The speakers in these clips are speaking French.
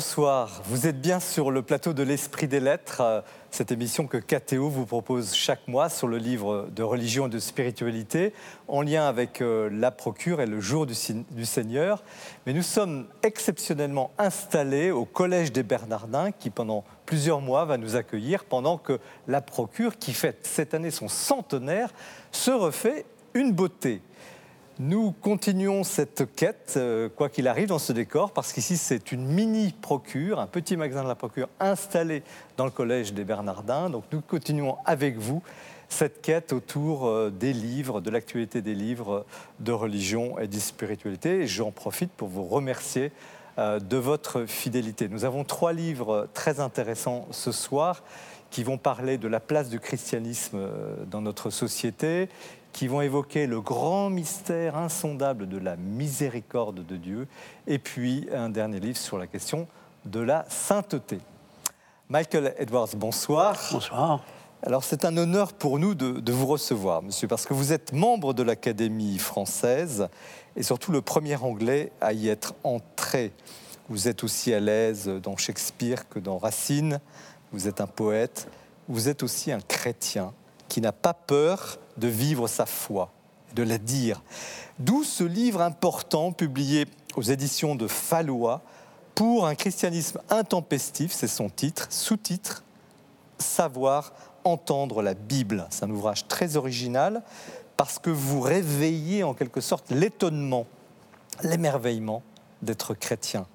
Bonsoir, vous êtes bien sur le plateau de l'Esprit des Lettres, euh, cette émission que KTO vous propose chaque mois sur le livre de religion et de spiritualité, en lien avec euh, la procure et le jour du, Seigneur. Mais nous sommes exceptionnellement installés au Collège des Bernardins, qui pendant plusieurs mois va nous accueillir, pendant que la procure, qui fête cette année son centenaire, se refait une beauté. Nous continuons cette quête, euh, quoi qu'il arrive, dans ce décor, parce qu'ici, c'est une mini-procure, un petit magasin de la procure installé dans le collège des Bernardins. Donc, nous continuons avec vous cette quête autour euh, des livres, de l'actualité des livres de religion et de spiritualité. Et j'en profite pour vous remercier euh, de votre fidélité. Nous avons trois livres très intéressants ce soir qui vont parler de la place du christianisme dans notre société, qui vont évoquer le grand mystère insondable de la miséricorde de Dieu, et puis un dernier livre sur la question de la sainteté. Michael Edwards, bonsoir. Bonsoir. Alors c'est un honneur pour nous de, vous recevoir, monsieur, parce que vous êtes membre de l'Académie française et surtout le premier anglais à y être entré. Vous êtes aussi à l'aise dans Shakespeare que dans Racine, vous êtes un poète, vous êtes aussi un chrétien qui n'a pas peur de vivre sa foi, de la dire. D'où ce livre important publié aux éditions de Fallois pour un christianisme intempestif, c'est son titre, sous-titre Savoir entendre la Bible. C'est un ouvrage très original parce que vous réveillez en quelque sorte l'étonnement, l'émerveillement d'être chrétien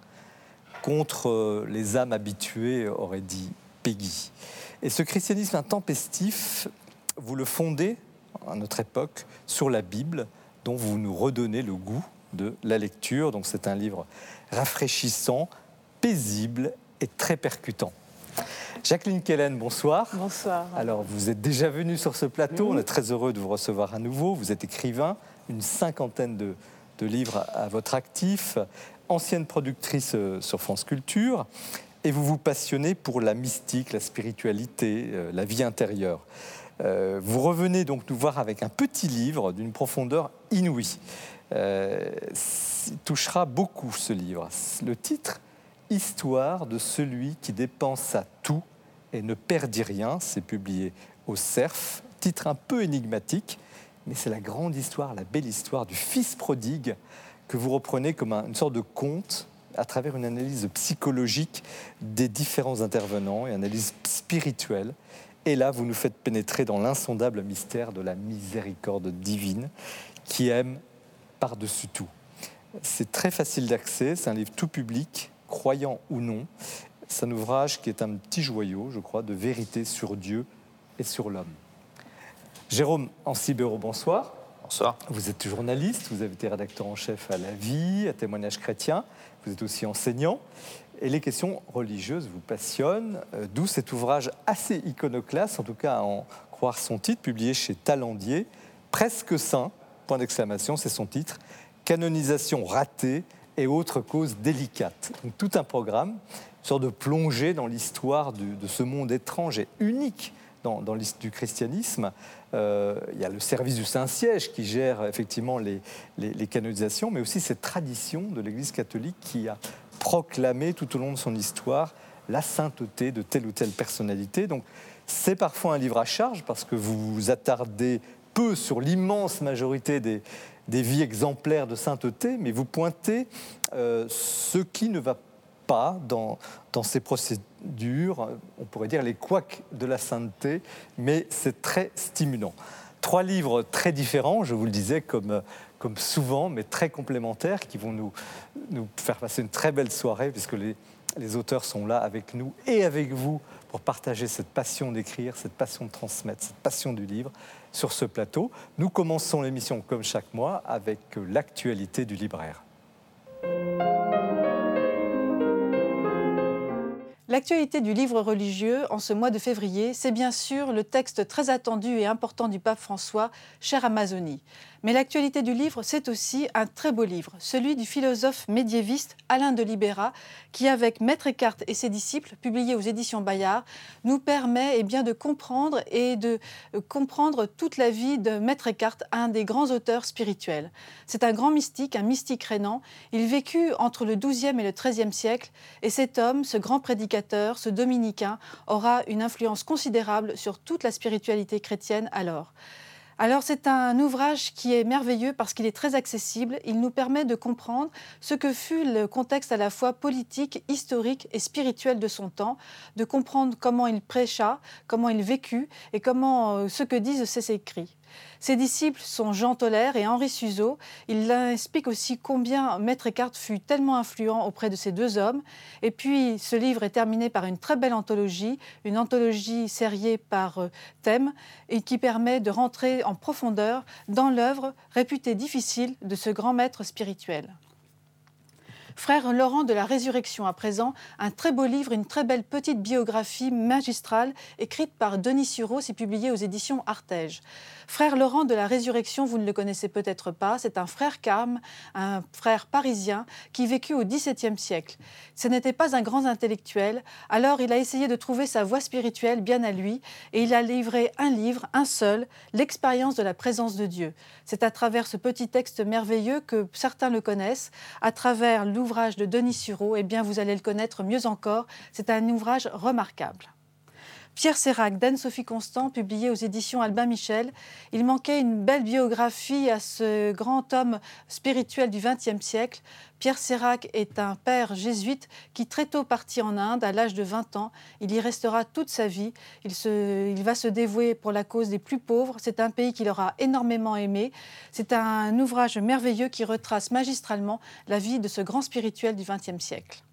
contre euh, les âmes habituées, aurait dit Peggy. Et ce christianisme intempestif, vous le fondez à notre époque sur la Bible, dont vous nous redonnez le goût de la lecture. Donc c'est un livre rafraîchissant, paisible et très percutant. Jacqueline Kellen, bonsoir. Bonsoir. Alors, vous êtes déjà venue sur ce plateau. On est très heureux de vous recevoir à nouveau. Vous êtes écrivain, une cinquantaine de, de livres à votre actif, ancienne productrice euh, sur France Culture, et vous vous passionnez pour la mystique, la spiritualité, euh, la vie intérieure. Euh, vous revenez donc nous voir avec un petit livre d'une profondeur inouïe. Euh, touchera beaucoup ce livre. Le titre Histoire de celui qui dépense à tout et ne perdit rien, c'est publié au CERF. Titre un peu énigmatique, mais c'est la grande histoire, la belle histoire du fils prodigue que vous reprenez comme une sorte de conte à travers une analyse psychologique des différents intervenants et analyse spirituelle et là, vous nous faites pénétrer dans l'insondable mystère de la miséricorde divine qui aime par-dessus tout. C'est très facile d'accès, c'est un livre tout public, croyant ou non. C'est un ouvrage qui est un petit joyau, je crois, de vérité sur Dieu et sur l'homme. Jérôme Ancibero, bonsoir. Bonsoir. Vous êtes journaliste, vous avez été rédacteur en chef à La Vie, à Témoignage chrétien, vous êtes aussi enseignant. Et les questions religieuses vous passionnent, euh, d'où cet ouvrage assez iconoclaste, en tout cas à en croire son titre, publié chez Talandier, Presque saint, point d'exclamation, c'est son titre, Canonisation ratée et autres causes délicates. Donc tout un programme, une sorte de plongée dans l'histoire de ce monde étrange et unique dans, dans du christianisme. Euh, il y a le service du Saint-Siège qui gère effectivement les, canonisations, mais aussi cette tradition de l'Église catholique qui a proclamer tout au long de son histoire la sainteté de telle ou telle personnalité. Donc c'est parfois un livre à charge parce que vous vous attardez peu sur l'immense majorité des, des, vies exemplaires de sainteté, mais vous pointez euh, ce qui ne va pas dans, dans ces procédures, on pourrait dire les couacs de la sainteté, mais c'est très stimulant. Trois livres très différents, je vous le disais, comme comme souvent, mais très complémentaires, qui vont nous, faire passer une très belle soirée, puisque les, les auteurs sont là avec nous et avec vous pour partager cette passion d'écrire, cette passion de transmettre, cette passion du livre sur ce plateau. Nous commençons l'émission comme chaque mois avec l'actualité du libraire. L'actualité du livre religieux en ce mois de février, c'est bien sûr le texte très attendu et important du pape François, Cher Amazonie. Mais l'actualité du livre, c'est aussi un très beau livre, celui du philosophe médiéviste Alain de Libéra, qui, avec Maître Eckhart et ses disciples, publié aux éditions Bayard, nous permet eh bien, de comprendre et de euh, comprendre toute la vie de Maître Eckhart, un des grands auteurs spirituels. C'est un grand mystique, un mystique rénant. Il vécut entre le XIIe et le XIIIe siècle, et cet homme, ce grand prédicateur, ce dominicain, aura une influence considérable sur toute la spiritualité chrétienne alors. Alors c'est un ouvrage qui est merveilleux parce qu'il est très accessible. Il nous permet de comprendre ce que fut le contexte à la fois politique, historique et spirituel de son temps, de comprendre comment il prêcha, comment il vécut et comment euh, ce que disent ses écrits. Ses disciples sont Jean Toller et Henri Suzeau. Il explique aussi combien Maître Eckhart fut tellement influent auprès de ces deux hommes. Et puis, ce livre est terminé par une très belle anthologie, une anthologie sériée par euh, thème, et qui permet de rentrer en profondeur dans l'œuvre réputée difficile de ce grand maître spirituel. Frère Laurent de la Résurrection, à présent, un très beau livre, une très belle petite biographie magistrale écrite par Denis Sureau, c'est publié aux éditions Artege. Frère Laurent de la Résurrection, vous ne le connaissez peut-être pas, c'est un frère carme, un frère parisien qui vécut au XVIIe siècle. Ce n'était pas un grand intellectuel, alors il a essayé de trouver sa voie spirituelle bien à lui et il a livré un livre, un seul, L'expérience de la présence de Dieu. C'est à travers ce petit texte merveilleux que certains le connaissent, à travers l'ouvrage de Denis Sureau, eh bien vous allez le connaître mieux encore. C'est un ouvrage remarquable. Pierre Sérac d'Anne-Sophie Constant, publié aux éditions Albin Michel. Il manquait une belle biographie à ce grand homme spirituel du XXe siècle. Pierre Sérac est un père jésuite qui très tôt partit en Inde à l'âge de 20 ans. Il y restera toute sa vie. Il, il va se dévouer pour la cause des plus pauvres. C'est un pays qu'il aura énormément aimé. C'est un ouvrage merveilleux qui retrace magistralement la vie de ce grand spirituel du XXe siècle.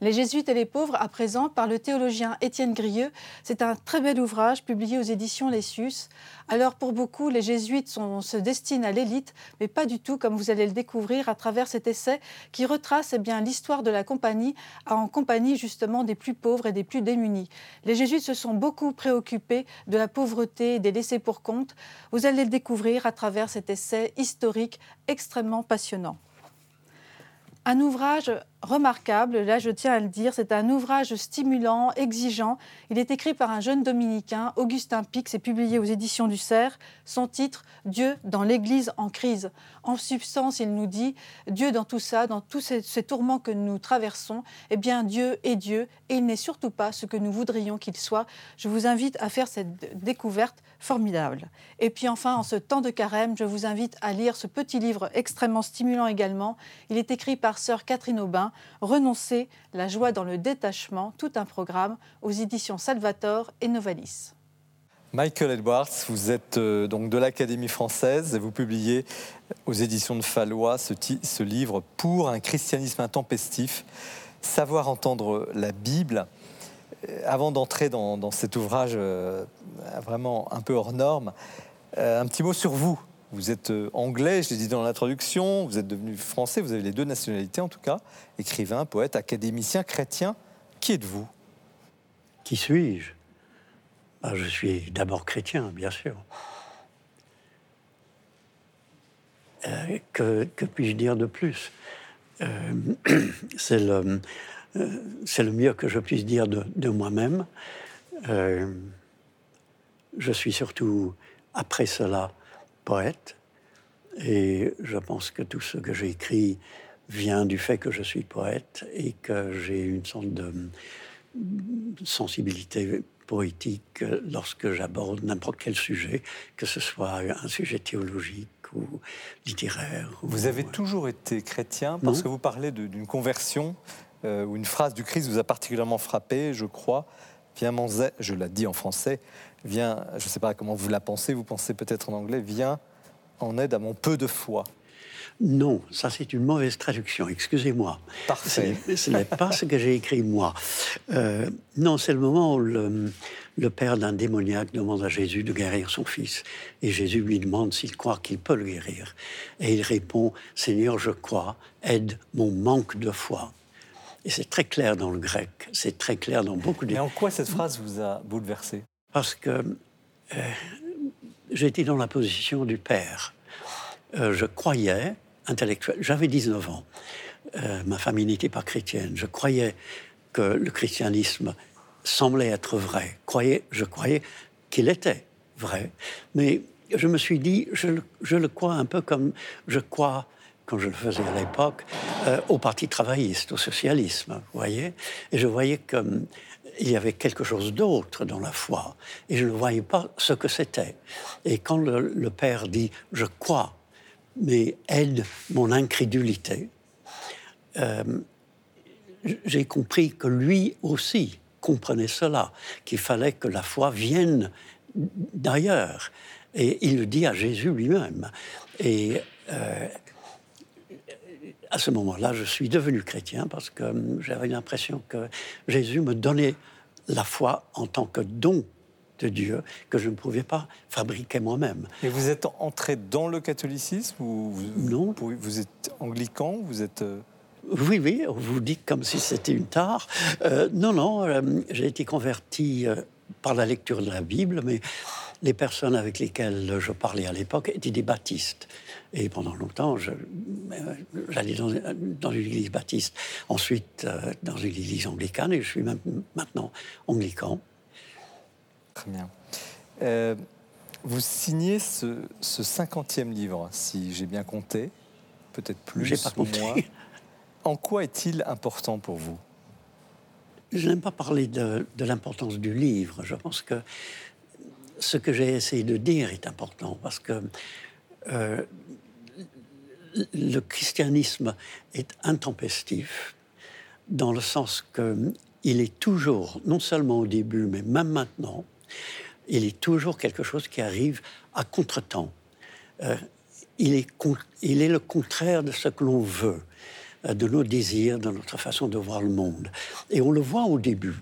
Les Jésuites et les pauvres, à présent, par le théologien Étienne Grieux. C'est un très bel ouvrage publié aux éditions Lessius. Alors, pour beaucoup, les Jésuites se destinent à l'élite, mais pas du tout, comme vous allez le découvrir à travers cet essai qui retrace eh bien l'histoire de la compagnie en compagnie justement des plus pauvres et des plus démunis. Les Jésuites se sont beaucoup préoccupés de la pauvreté et des laissés pour compte. Vous allez le découvrir à travers cet essai historique extrêmement passionnant. Un ouvrage remarquable, là je tiens à le dire, c'est un ouvrage stimulant, exigeant. Il est écrit par un jeune dominicain, Augustin Pix, et publié aux éditions du Cerf. Son titre, Dieu dans l'Église en crise. En substance, il nous dit, Dieu dans tout ça, dans tous ces, ces tourments que nous traversons, eh bien Dieu est Dieu et il n'est surtout pas ce que nous voudrions qu'il soit. Je vous invite à faire cette découverte formidable. Et puis enfin, en ce temps de carême, je vous invite à lire ce petit livre extrêmement stimulant également. Il est écrit par sœur Catherine Aubin, Renoncer, la joie dans le détachement, tout un programme aux éditions Salvator et Novalis. Michael Edwards, vous êtes euh, donc de l'Académie française et vous publiez aux éditions de Fallois ce, livre Pour un christianisme intempestif, savoir entendre la Bible. Euh, avant d'entrer dans, dans, cet ouvrage euh, vraiment un peu hors norme, un petit mot sur vous. Vous êtes euh, anglais, je l'ai dit dans l'introduction, vous êtes devenu français, vous avez les deux nationalités en tout cas, écrivain, poète, académicien, chrétien. Qui êtes-vous? Qui suis-je? Bah, Je suis d'abord chrétien, bien sûr. Euh, que, puis-je dire de plus? Euh, C'est le, mieux que je puisse dire de moi-même. je suis surtout, après cela, poète. Et je pense que tout ce que j'ai écrit vient du fait que je suis poète et que j'ai une sorte de sensibilité poétique lorsque j'aborde n'importe quel sujet, que ce soit un sujet théologique ou littéraire. Vous avez toujours été chrétien parce que vous parlez d'une conversion euh, où une phrase du Christ vous a particulièrement frappé, je crois. Viens mon je la dis en français, viens, je ne sais pas comment vous la pensez, vous pensez peut-être en anglais, viens en aide à mon peu de foi. Non, ça c'est une mauvaise traduction, excusez-moi. Parfait. Ce n'est pas ce que j'ai écrit moi. Euh, non, c'est le moment où le, père d'un démoniaque demande à Jésus de guérir son fils. Et Jésus lui demande s'il croit qu'il peut le guérir. Et il répond, Seigneur, je crois, aide mon manque de foi. Et c'est très clair dans le grec, c'est très clair dans beaucoup de... Mais en quoi cette phrase vous a bouleversé? Parce que euh, j'étais dans la position du père. je croyais intellectuel. J'avais 19 ans. ma famille n'était pas chrétienne. Je croyais que le christianisme semblait être vrai. Croyais, je croyais qu'il était vrai. Mais je me suis dit, je, le crois un peu comme je crois, quand je le faisais à l'époque, euh, au Parti travailliste, au socialisme, vous voyez Et je voyais qu'il y avait quelque chose d'autre dans la foi, et je ne voyais pas ce que c'était. Et quand le, Père dit « je crois », mais aide mon incrédulité, euh, j'ai compris que lui aussi comprenait cela, qu'il fallait que la foi vienne d'ailleurs. Et il le dit à Jésus lui-même. Et euh, à ce moment-là, je suis devenu chrétien parce que j'avais l'impression que Jésus me donnait la foi en tant que don de Dieu que je ne pouvais pas fabriquer moi-même. Et vous êtes entré dans le catholicisme ou vous, Non. Vous êtes anglican Vous êtes euh, oui, oui, on vous dit comme si c'était une tare. Euh, non, non, j'ai été converti par la lecture de la Bible, mais les personnes avec lesquelles je parlais à l'époque étaient des baptistes. Et pendant longtemps, j'allais dans, dans, une église baptiste, ensuite euh, dans une église anglicane, et je suis même maintenant anglican. Très bien. Euh, vous signez ce, cinquantième livre, si j'ai bien compté, peut-être plus j'ai pas compté. moins. En quoi est-il important pour vous? Je n'aime pas parler de, de l'importance du livre. Je pense que ce que j'ai essayé de dire est important parce que euh, le christianisme est intempestif dans le sens qu'il est toujours, non seulement au début, mais même maintenant, il est toujours quelque chose qui arrive à contretemps. Euh, il, est, il est le contraire de ce que l'on veut, euh, de nos désirs, de notre façon de voir le monde. Et on le voit au début.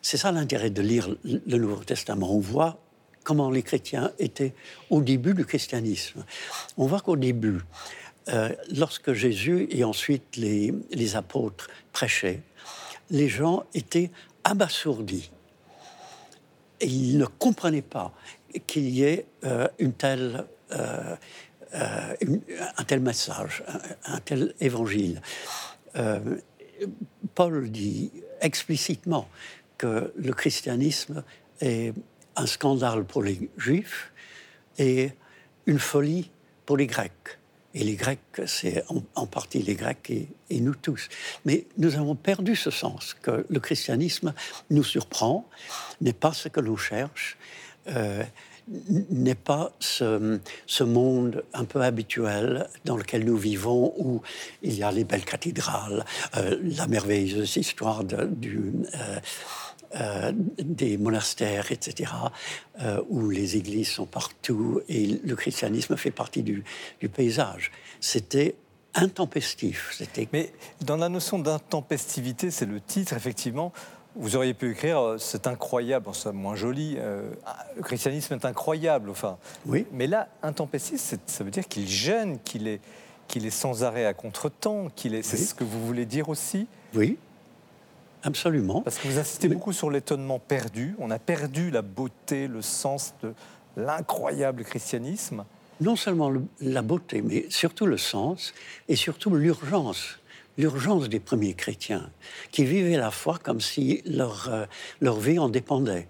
C'est ça l'intérêt de lire le Nouveau Testament. On voit comment les chrétiens étaient au début du christianisme. On voit qu'au début, euh, lorsque Jésus et ensuite les, apôtres prêchaient, les gens étaient abasourdis. Et ils ne comprenaient pas qu'il y ait euh, euh, un tel message, un tel évangile. Paul dit explicitement que le christianisme est un scandale pour les Juifs et une folie pour les Grecs. Et les Grecs, c'est en, partie les Grecs et, nous tous. Mais nous avons perdu ce sens, que le christianisme nous surprend, n'est pas ce que l'on cherche, euh, n'est pas ce, monde un peu habituel dans lequel nous vivons, où il y a les belles cathédrales, euh, la merveilleuse histoire du... Euh, euh, des monastères, etc., euh, où les églises sont partout et le christianisme fait partie du, paysage. C'était intempestif. C'était... Mais dans la notion d'intempestivité, c'est le titre, effectivement. Vous auriez pu écrire euh, c'est incroyable, c'est moins joli. le christianisme est incroyable, enfin. Oui. Mais là, intempestif, ça veut dire qu'il gêne, qu'il est, qu'il est sans arrêt à contre-temps, qu'il est. C'est ce que vous voulez dire aussi? Oui. Absolument. Parce que vous insistez beaucoup sur l'étonnement perdu. On a perdu la beauté, le sens de l'incroyable christianisme. Non seulement la beauté, mais surtout le sens et surtout l'urgence. L'urgence des premiers chrétiens qui vivaient la foi comme si leur, euh, leur vie en dépendait.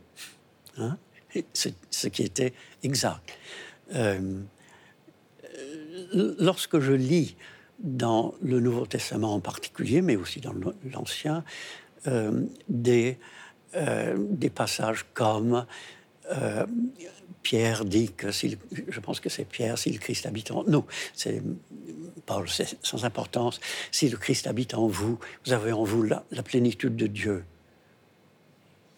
Hein ce qui était exact. Euh, lorsque je lis dans le Nouveau Testament en particulier, mais aussi dans l'Ancien, euh, des, euh, des passages comme euh, Pierre dit que je pense que c'est Pierre, si le Christ habite en nous, c'est Paul, c'est sans importance, si le Christ habite en vous, vous avez en vous la, plénitude de Dieu.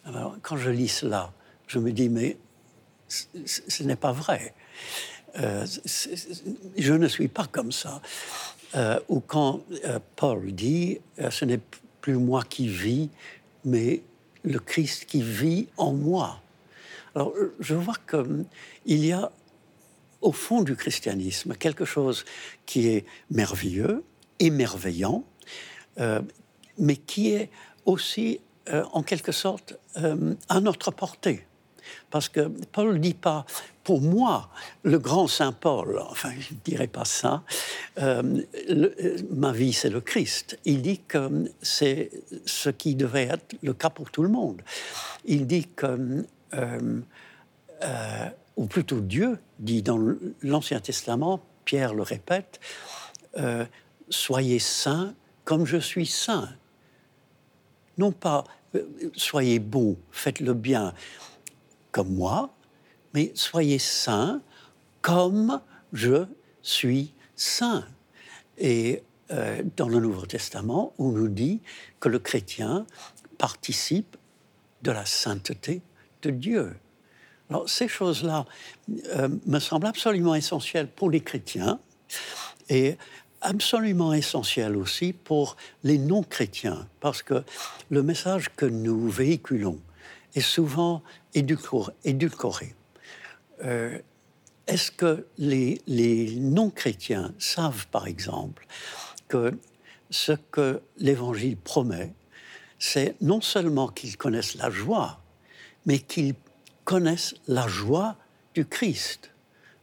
Alors, quand je lis cela, je me dis, mais ce n'est pas vrai. je ne suis pas comme ça. ou quand Paul dit, ce n'est plus moi qui vis, mais le Christ qui vit en moi. Alors, je vois qu'il y a au fond du christianisme quelque chose qui est merveilleux, émerveillant, euh, mais qui est aussi, euh, en quelque sorte, euh, à notre portée. Parce que Paul ne dit pas pour moi, le grand Saint Paul, enfin, je ne dirais pas ça, euh, ma vie, c'est le Christ. Il dit que c'est ce qui devait être le cas pour tout le monde. Il dit que, euh, euh, ou plutôt Dieu dit dans l'Ancien Testament, Pierre le répète, soyez saints comme je suis saint. Non pas soyez bons, faites le bien comme moi, mais soyez saints comme je suis saint. Et euh, dans le Nouveau Testament, on nous dit que le chrétien participe de la sainteté de Dieu. Alors ces choses-là euh, me semblent absolument essentielles pour les chrétiens et absolument essentielles aussi pour les non-chrétiens, parce que le message que nous véhiculons est souvent édulcoré. Euh, est-ce que les, non-chrétiens savent, par exemple, que ce que l'Évangile promet, c'est non seulement qu'ils connaissent la joie, mais qu'ils connaissent la joie du Christ?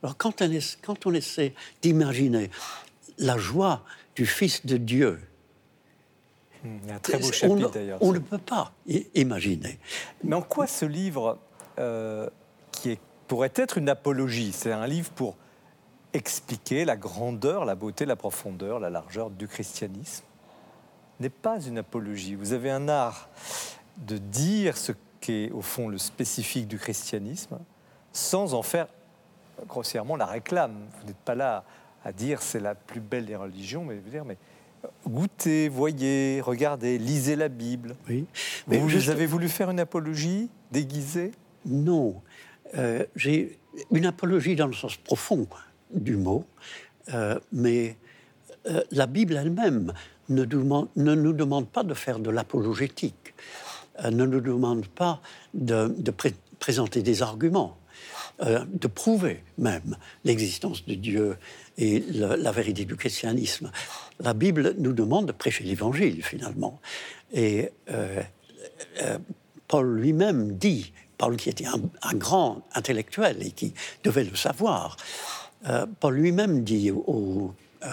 Alors quand on, quand on essaie d'imaginer la joie du Fils de Dieu, hmm, un très beau chapitre d'ailleurs. On ne peut pas imaginer. Mais en quoi ce livre, euh, pourrait être une apologie. C'est un livre pour expliquer la grandeur, la beauté, la profondeur, la largeur du christianisme. N'est pas une apologie. Vous avez un art de dire ce qu'est au fond le spécifique du christianisme sans en faire grossièrement la réclame. Vous n'êtes pas là à dire c'est la plus belle des religions, mais vous dire mais goûtez, voyez, regardez, lisez la Bible. Oui. Mais vous avez voulu faire une apologie déguisée? Non. Euh, j'ai une apologie dans le sens profond du mot, euh, mais euh, la Bible elle-même ne, ne, nous demande pas de faire de l'apologétique, ne nous demande pas de, présenter des arguments, de prouver même l'existence de Dieu et la vérité du christianisme. La Bible nous demande de prêcher l'Évangile finalement. Et Paul lui-même dit Paul qui était un, grand intellectuel et qui devait le savoir, euh, Paul lui-même dit aux, euh,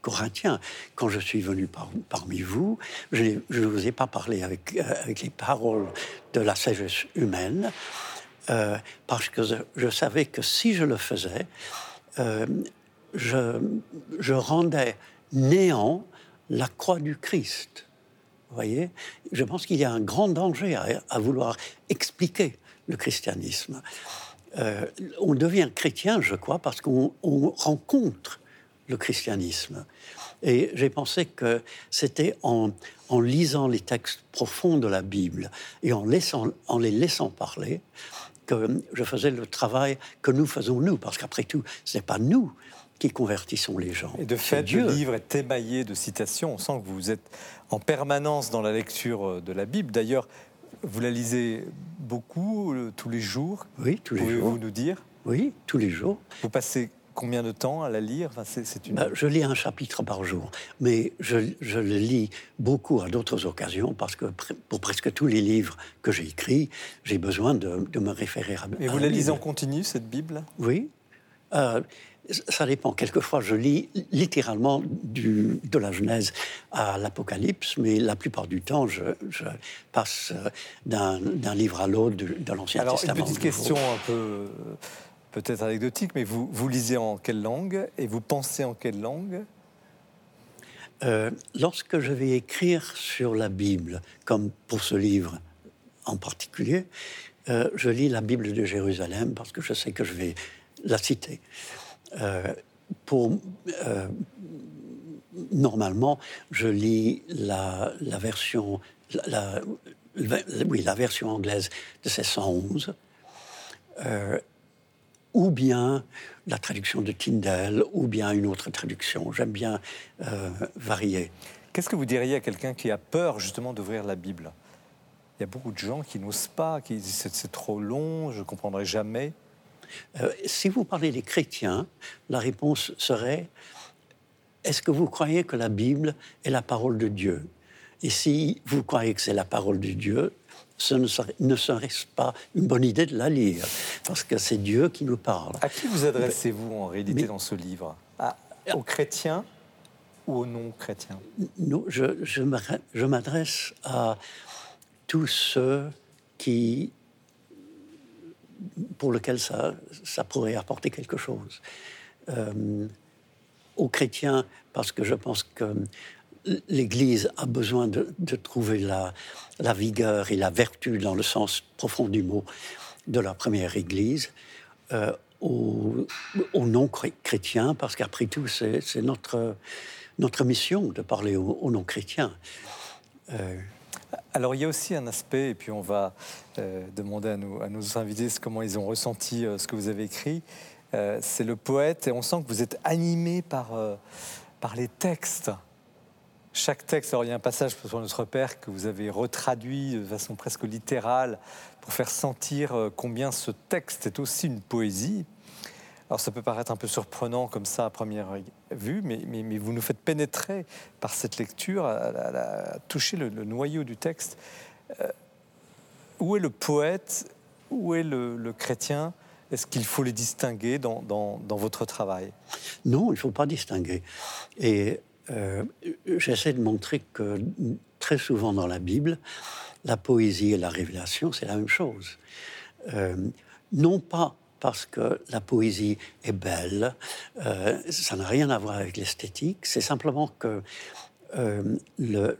Corinthiens, quand je suis venu parmi vous, je ne vous ai pas parlé avec, euh, les paroles de la sagesse humaine, parce que je, savais que si je le faisais, je, je rendais néant la croix du Christ voyez Je pense qu'il y a un grand danger à, vouloir expliquer le christianisme. Euh, on devient chrétien, je crois, parce qu'on rencontre le christianisme. Et j'ai pensé que c'était en, lisant les textes profonds de la Bible et en, laissant, en les laissant parler que je faisais le travail que nous faisons nous, parce qu'après tout, ce n'est pas nous qui convertissons les gens. Et de fait, Dieu. le livre est émaillé de citations. On sent que vous êtes en permanence dans la lecture euh, de la Bible. D'ailleurs, vous la lisez beaucoup, euh, tous les jours Oui, tous les jours. Pouvez-vous nous dire? Oui, tous les jours. Vous passez combien de temps à la lire? Enfin, c'est, une... Bah, je lis un chapitre par jour, mais je, je le lis beaucoup à d'autres occasions parce que pour presque tous les livres que j'ai écrits, j'ai besoin de, me référer à. Et vous la lisez en continu cette Bible? Oui. Euh, ça dépend. Quelquefois, je lis littéralement du, de la Genèse à l'Apocalypse, mais la plupart du temps, je, passe euh, d'un livre à l'autre de, l'Ancien Testament. Alors, une petite question un peu peut-être anecdotique, mais vous, vous lisez en quelle langue et vous pensez en quelle langue? Euh, Lorsque je vais écrire sur la Bible, comme pour ce livre en particulier, euh, je lis la Bible de Jérusalem parce que je sais que je vais la citer. Euh, pour, euh, normalement, je lis la, version, oui, la version anglaise de 1611, euh, ou bien la traduction de Tyndale, ou bien une autre traduction. J'aime bien varier. Qu'est-ce que vous diriez à quelqu'un qui a peur justement d'ouvrir la Bible? Il y a beaucoup de gens qui n'osent pas, qui disent c'est trop long, je ne comprendrai jamais. Euh, si vous parlez des chrétiens, la réponse serait est-ce que vous croyez que la Bible est la parole de Dieu? Et si vous croyez que c'est la parole de Dieu, ce ne serait, ne serait pas une bonne idée de la lire, parce que c'est Dieu qui nous parle. À qui vous adressez-vous en réalité dans ce livre? Aux chrétiens ou aux non-chrétiens? Non, je, je m'adresse à tous ceux qui, pour lesquels ça, ça pourrait apporter quelque chose. Euh, aux chrétiens, parce que je pense que l'Église a besoin de, trouver la, la, vigueur et la vertu dans le sens profond du mot de la première Église. Euh, aux, non-chrétiens, parce qu'après tout, c'est notre, notre mission de parler aux, non-chrétiens. Euh, alors il y a aussi un aspect, et puis on va euh, demander à nos, à nos, invités comment ils ont ressenti ce que vous avez écrit. c'est le poète, et on sent que vous êtes animé par, par les textes chaque texte, alors il y a un passage sur notre Père que vous avez retraduit de façon presque littérale pour faire sentir euh, combien ce texte est aussi une poésie. Alors ça peut paraître un peu surprenant comme ça à première vue, mais, vous nous faites pénétrer par cette lecture, à, toucher le, noyau du texte. Euh, où est le poète? Où est le, chrétien? Est-ce qu'il faut les distinguer dans votre travail? Non, il ne faut pas distinguer. Et euh, j'essaie de montrer que très souvent dans la Bible, la poésie et la révélation, c'est la même chose. Euh, non pas parce que la poésie est belle, euh, ça n'a rien à voir avec l'esthétique, c'est simplement que le,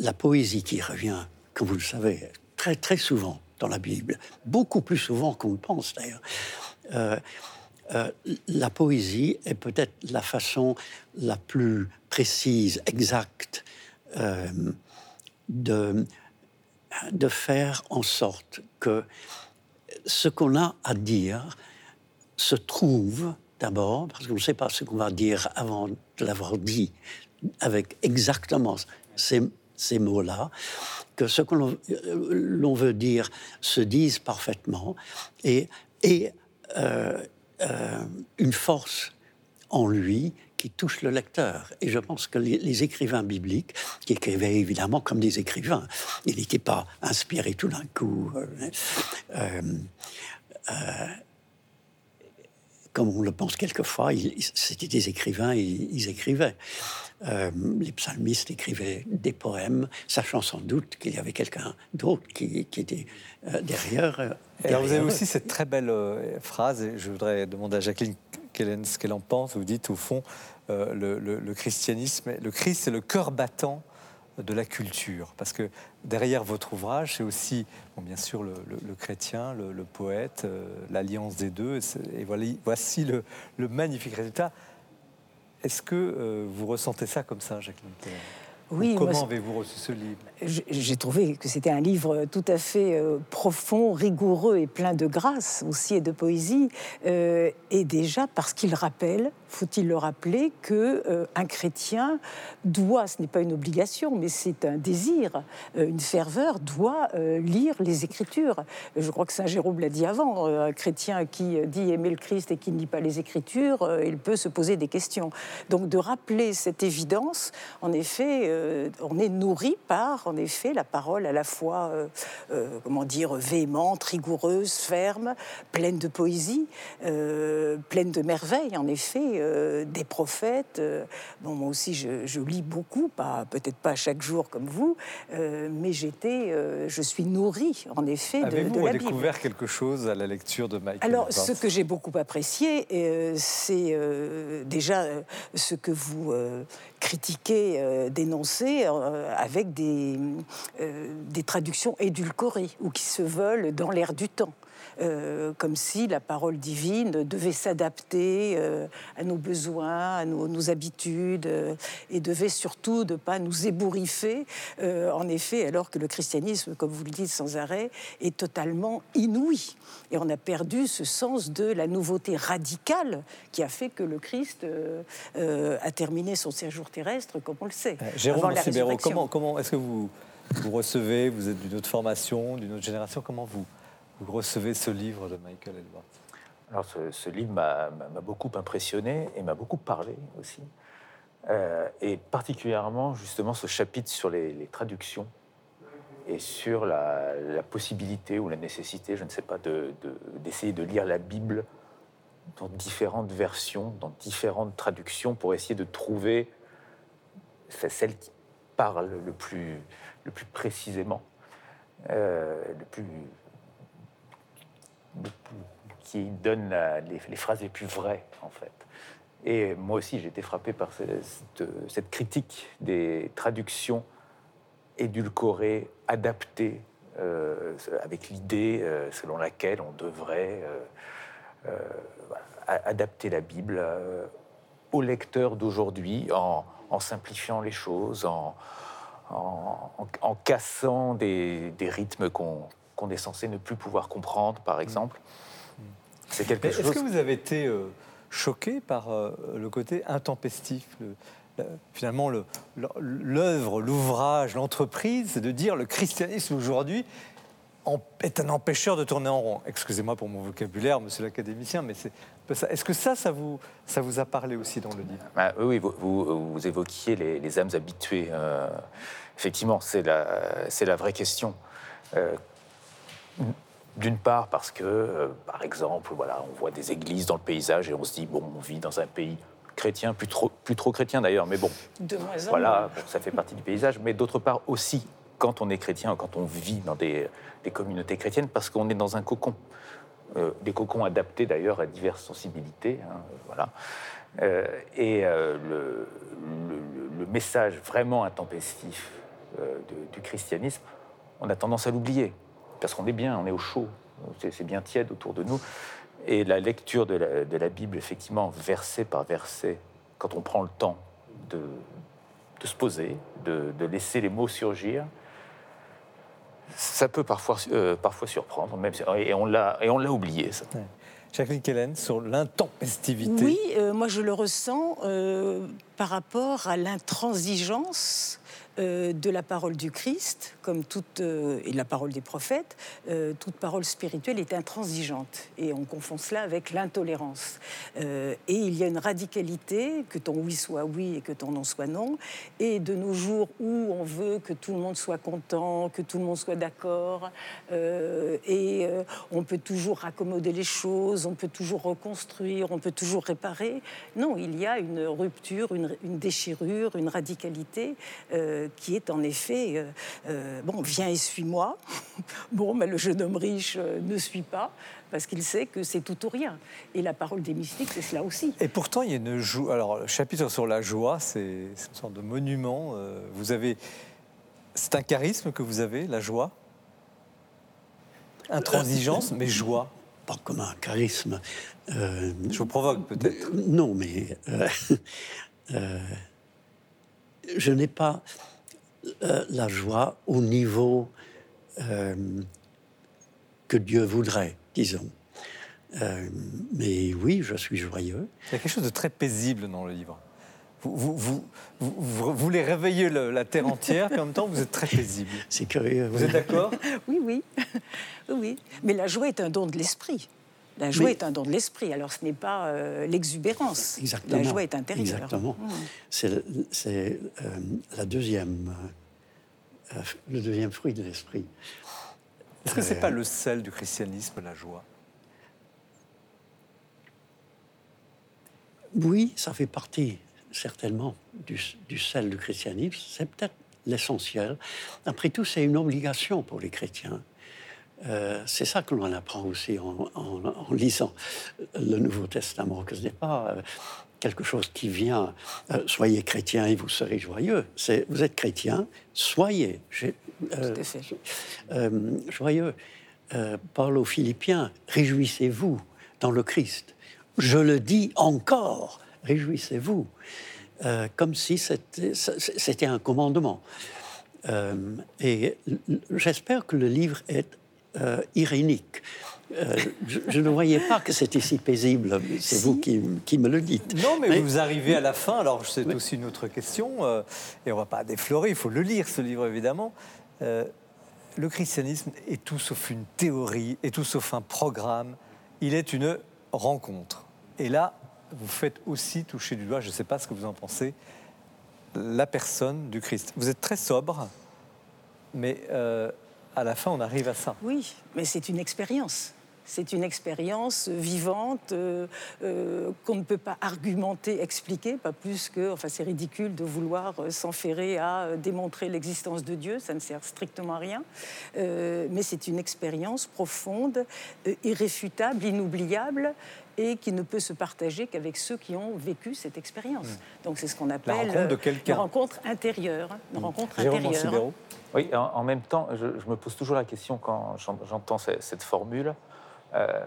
la poésie qui revient, comme vous le savez, très très souvent dans la Bible, beaucoup plus souvent qu'on le pense d'ailleurs, euh, la poésie est peut-être la façon la plus précise, exacte euh, de faire en sorte que ce qu'on a à dire se trouve d'abord, parce qu'on ne sait pas ce qu'on va dire avant de l'avoir dit, avec exactement ces, mots-là, que ce que l'on veut dire se dise parfaitement et, et euh, euh, une force en lui qui touche le lecteur. Et je pense que les, écrivains bibliques, qui écrivaient évidemment comme des écrivains, ils n'étaient pas inspirés tout d'un coup. Euh, euh, comme on le pense quelquefois, c'était des écrivains, ils, ils écrivaient. les psalmistes écrivaient des poèmes, sachant sans doute qu'il y avait quelqu'un d'autre qui, qui, était derrière alors vous avez aussi cette très belle euh, phrase, et je voudrais demander à Jacqueline ce qu'elle en pense. Vous dites au fond, euh, le, christianisme, le Christ, c'est le cœur battant de la culture, parce que derrière votre ouvrage, c'est aussi, bon, bien sûr, le, chrétien, le, poète, euh, l'alliance des deux, et, voilà, voici le, magnifique résultat. Est-ce que vous ressentez ça comme ça, Jacqueline oui, Comment avez-vous reçu ce livre J'ai trouvé que c'était un livre tout à fait euh, profond, rigoureux et plein de grâce aussi et de poésie. Euh, et déjà parce qu'il rappelle, faut-il le rappeler, que euh, un chrétien doit, ce n'est pas une obligation, mais c'est un désir, une ferveur, doit lire les Écritures. Je crois que Saint Jérôme l'a dit avant. un chrétien qui dit aimer le Christ et qui ne lit pas les Écritures, il peut se poser des questions. Donc de rappeler cette évidence, en effet euh, on est nourri par, en effet, la parole à la fois, euh, euh, comment dire, véhémente, rigoureuse, ferme, pleine de poésie, pleine de merveilles, en effet, des prophètes. bon, moi aussi, je, lis beaucoup, pas peut-être pas chaque jour comme vous, mais j'étais, je suis nourri, en effet, de, de la découvert quelque chose à la lecture de Michael Alors, ce que j'ai beaucoup apprécié, c'est déjà ce que vous critiquez, dénoncez euh, avec des, euh, des traductions édulcorées ou qui se veulent dans l'air du temps. Euh, comme si la parole divine devait s'adapter euh, à nos besoins, à nos, habitudes, euh, et devait surtout ne pas nous ébouriffer, en effet, alors que le christianisme, comme vous le dites sans arrêt, est totalement inouï. Et on a perdu ce sens de la nouveauté radicale qui a fait que le Christ a terminé son séjour terrestre, comme on le sait. Jérôme comment, comment est-ce que vous, vous recevez, vous êtes d'une autre formation, d'une autre génération, comment vous vous recevez ce livre de Michael Edwards Alors, ce, livre m'a beaucoup impressionné et m'a beaucoup parlé aussi. Euh, et particulièrement, justement, ce chapitre sur les, traductions et sur la, possibilité ou la nécessité, je ne sais pas, d'essayer de, lire la Bible dans différentes versions, dans différentes traductions, pour essayer de trouver celle qui parle le plus, précisément, euh, le, plus, qui donne les, phrases les plus vraies, en fait. Et moi aussi, j'ai été frappé par cette, critique des traductions édulcoré, adapté, euh, avec l'idée euh, selon laquelle on devrait euh, adapter la Bible au lecteur d'aujourd'hui en, simplifiant les choses, en, cassant des, rythmes qu'on est censé ne plus pouvoir comprendre, par exemple. C'est quelque chose. Est-ce que vous avez été choqué par le côté intempestif, finalement l'œuvre, l'ouvrage, l'entreprise, c'est de dire le christianisme aujourd'hui est un empêcheur de tourner en rond? Excusez-moi pour mon vocabulaire, monsieur l'académicien, mais c'est Est-ce que ça, ça vous, ça vous a parlé aussi dans le livre? Bah, Oui, vous, vous, évoquiez les, âmes habituées. Euh, effectivement, c'est la, la vraie question. Euh, d'une part parce que, euh, par exemple, voilà, on voit des églises dans le paysage et on se dit, bon, on vit dans un pays chrétien, plus trop, plus trop chrétien d'ailleurs, mais bon. De moins en voilà, ça fait partie du paysage. Mais d'autre part aussi, quand on est chrétien, quand on vit dans des, communautés chrétiennes, parce qu'on est dans un cocon. Euh, des cocons adaptés d'ailleurs à diverses sensibilités. Hein, voilà. Euh, et euh, le, le, message vraiment intempestif du christianisme, on a tendance à l'oublier, parce qu'on est bien, on est au chaud, c'est bien tiède autour de nous. Et la lecture de la, Bible, effectivement, verset par verset, quand on prend le temps de, se poser, de, laisser les mots surgir, ça peut parfois, euh, parfois surprendre, même, et on l'a oublié, ça. Jacqueline Kellen, sur l'intempestivité. Oui, euh, moi je le ressens euh, par rapport à l'intransigeance euh, de la parole du Christ, comme toute, euh, et de la parole des prophètes, euh, toute parole spirituelle est intransigeante. Et on confond cela avec l'intolérance. et il y a une radicalité, que ton oui soit oui et que ton non soit non. Et de nos jours où on veut que tout le monde soit content, que tout le monde soit d'accord, et on peut toujours raccommoder les choses, on peut toujours reconstruire, on peut toujours réparer. Non, il y a une rupture, une, déchirure, une radicalité qui est en effet, euh, euh, bon, viens et suis-moi. bon, mais le jeune homme riche euh, ne suit pas parce qu'il sait que c'est tout ou rien. Et la parole des mystiques, c'est cela aussi. Et pourtant, il y a une joie. Alors, le chapitre sur la joie, c'est une sorte de monument. Vous avez, c'est un charisme que vous avez, la joie? Intransigeance, mais joie. Pas comme un charisme. Je vous provoque peut-être. Non, mais je n'ai pas euh, la joie au niveau euh, que Dieu voudrait, disons. Euh, mais oui, je suis joyeux. Il y a quelque chose de très paisible dans le livre. Vous, vous, vous, voulez réveiller la terre entière, puis en même temps, vous êtes très paisible. C'est curieux. Vous êtes d'accord? Oui, oui. oui. Mais la joie est un don de l'esprit. La joie est un don de l'esprit, alors ce n'est pas l'exubérance. Exactement. La joie est intérieure. Exactement. Hmm. C'est la deuxième le deuxième fruit de l'esprit. Est-ce que ce n'est euh, pas le sel du christianisme, la joie? Oui, ça fait partie certainement du, sel du christianisme. C'est peut-être l'essentiel. Après tout, c'est une obligation pour les chrétiens. Euh, c'est ça que l'on apprend aussi en, en, lisant le Nouveau Testament, que ce n'est pas quelque chose qui vient, euh, soyez chrétien et vous serez joyeux. C'est, vous êtes chrétien, soyez euh, euh, joyeux. parle aux Philippiens, réjouissez-vous dans le Christ. Je le dis encore, réjouissez-vous. comme si c'était, c'était un commandement. et j'espère que le livre est irénique. Euh, je, ne voyais pas que c'était si paisible. C'est vous qui, me le dites. Non, mais, vous arrivez à la fin. Alors, c'est aussi une autre question. Euh, et on ne va pas déflorer. Il faut le lire, ce livre, évidemment. Euh, le christianisme est tout sauf une théorie, est tout sauf un programme. Il est une rencontre. Et là, vous faites aussi toucher du doigt, je ne sais pas ce que vous en pensez, la personne du Christ. Vous êtes très sobre. mais euh, à la fin, on arrive à ça. Oui, mais c'est une expérience. C'est une expérience vivante euh, euh, qu'on ne peut pas argumenter, expliquer, pas plus que. Enfin, c'est ridicule de vouloir euh, s'enferrer à démontrer l'existence de Dieu, ça ne sert strictement à rien. mais c'est une expérience profonde, irréfutable, inoubliable et qui ne peut se partager qu'avec ceux qui ont vécu cette expérience. Mmh. Donc c'est ce qu'on appelle la rencontre, de une rencontre intérieure. Une mmh. rencontre intérieure. Oui, en, même temps, je, me pose toujours la question quand j'entends cette formule. Euh,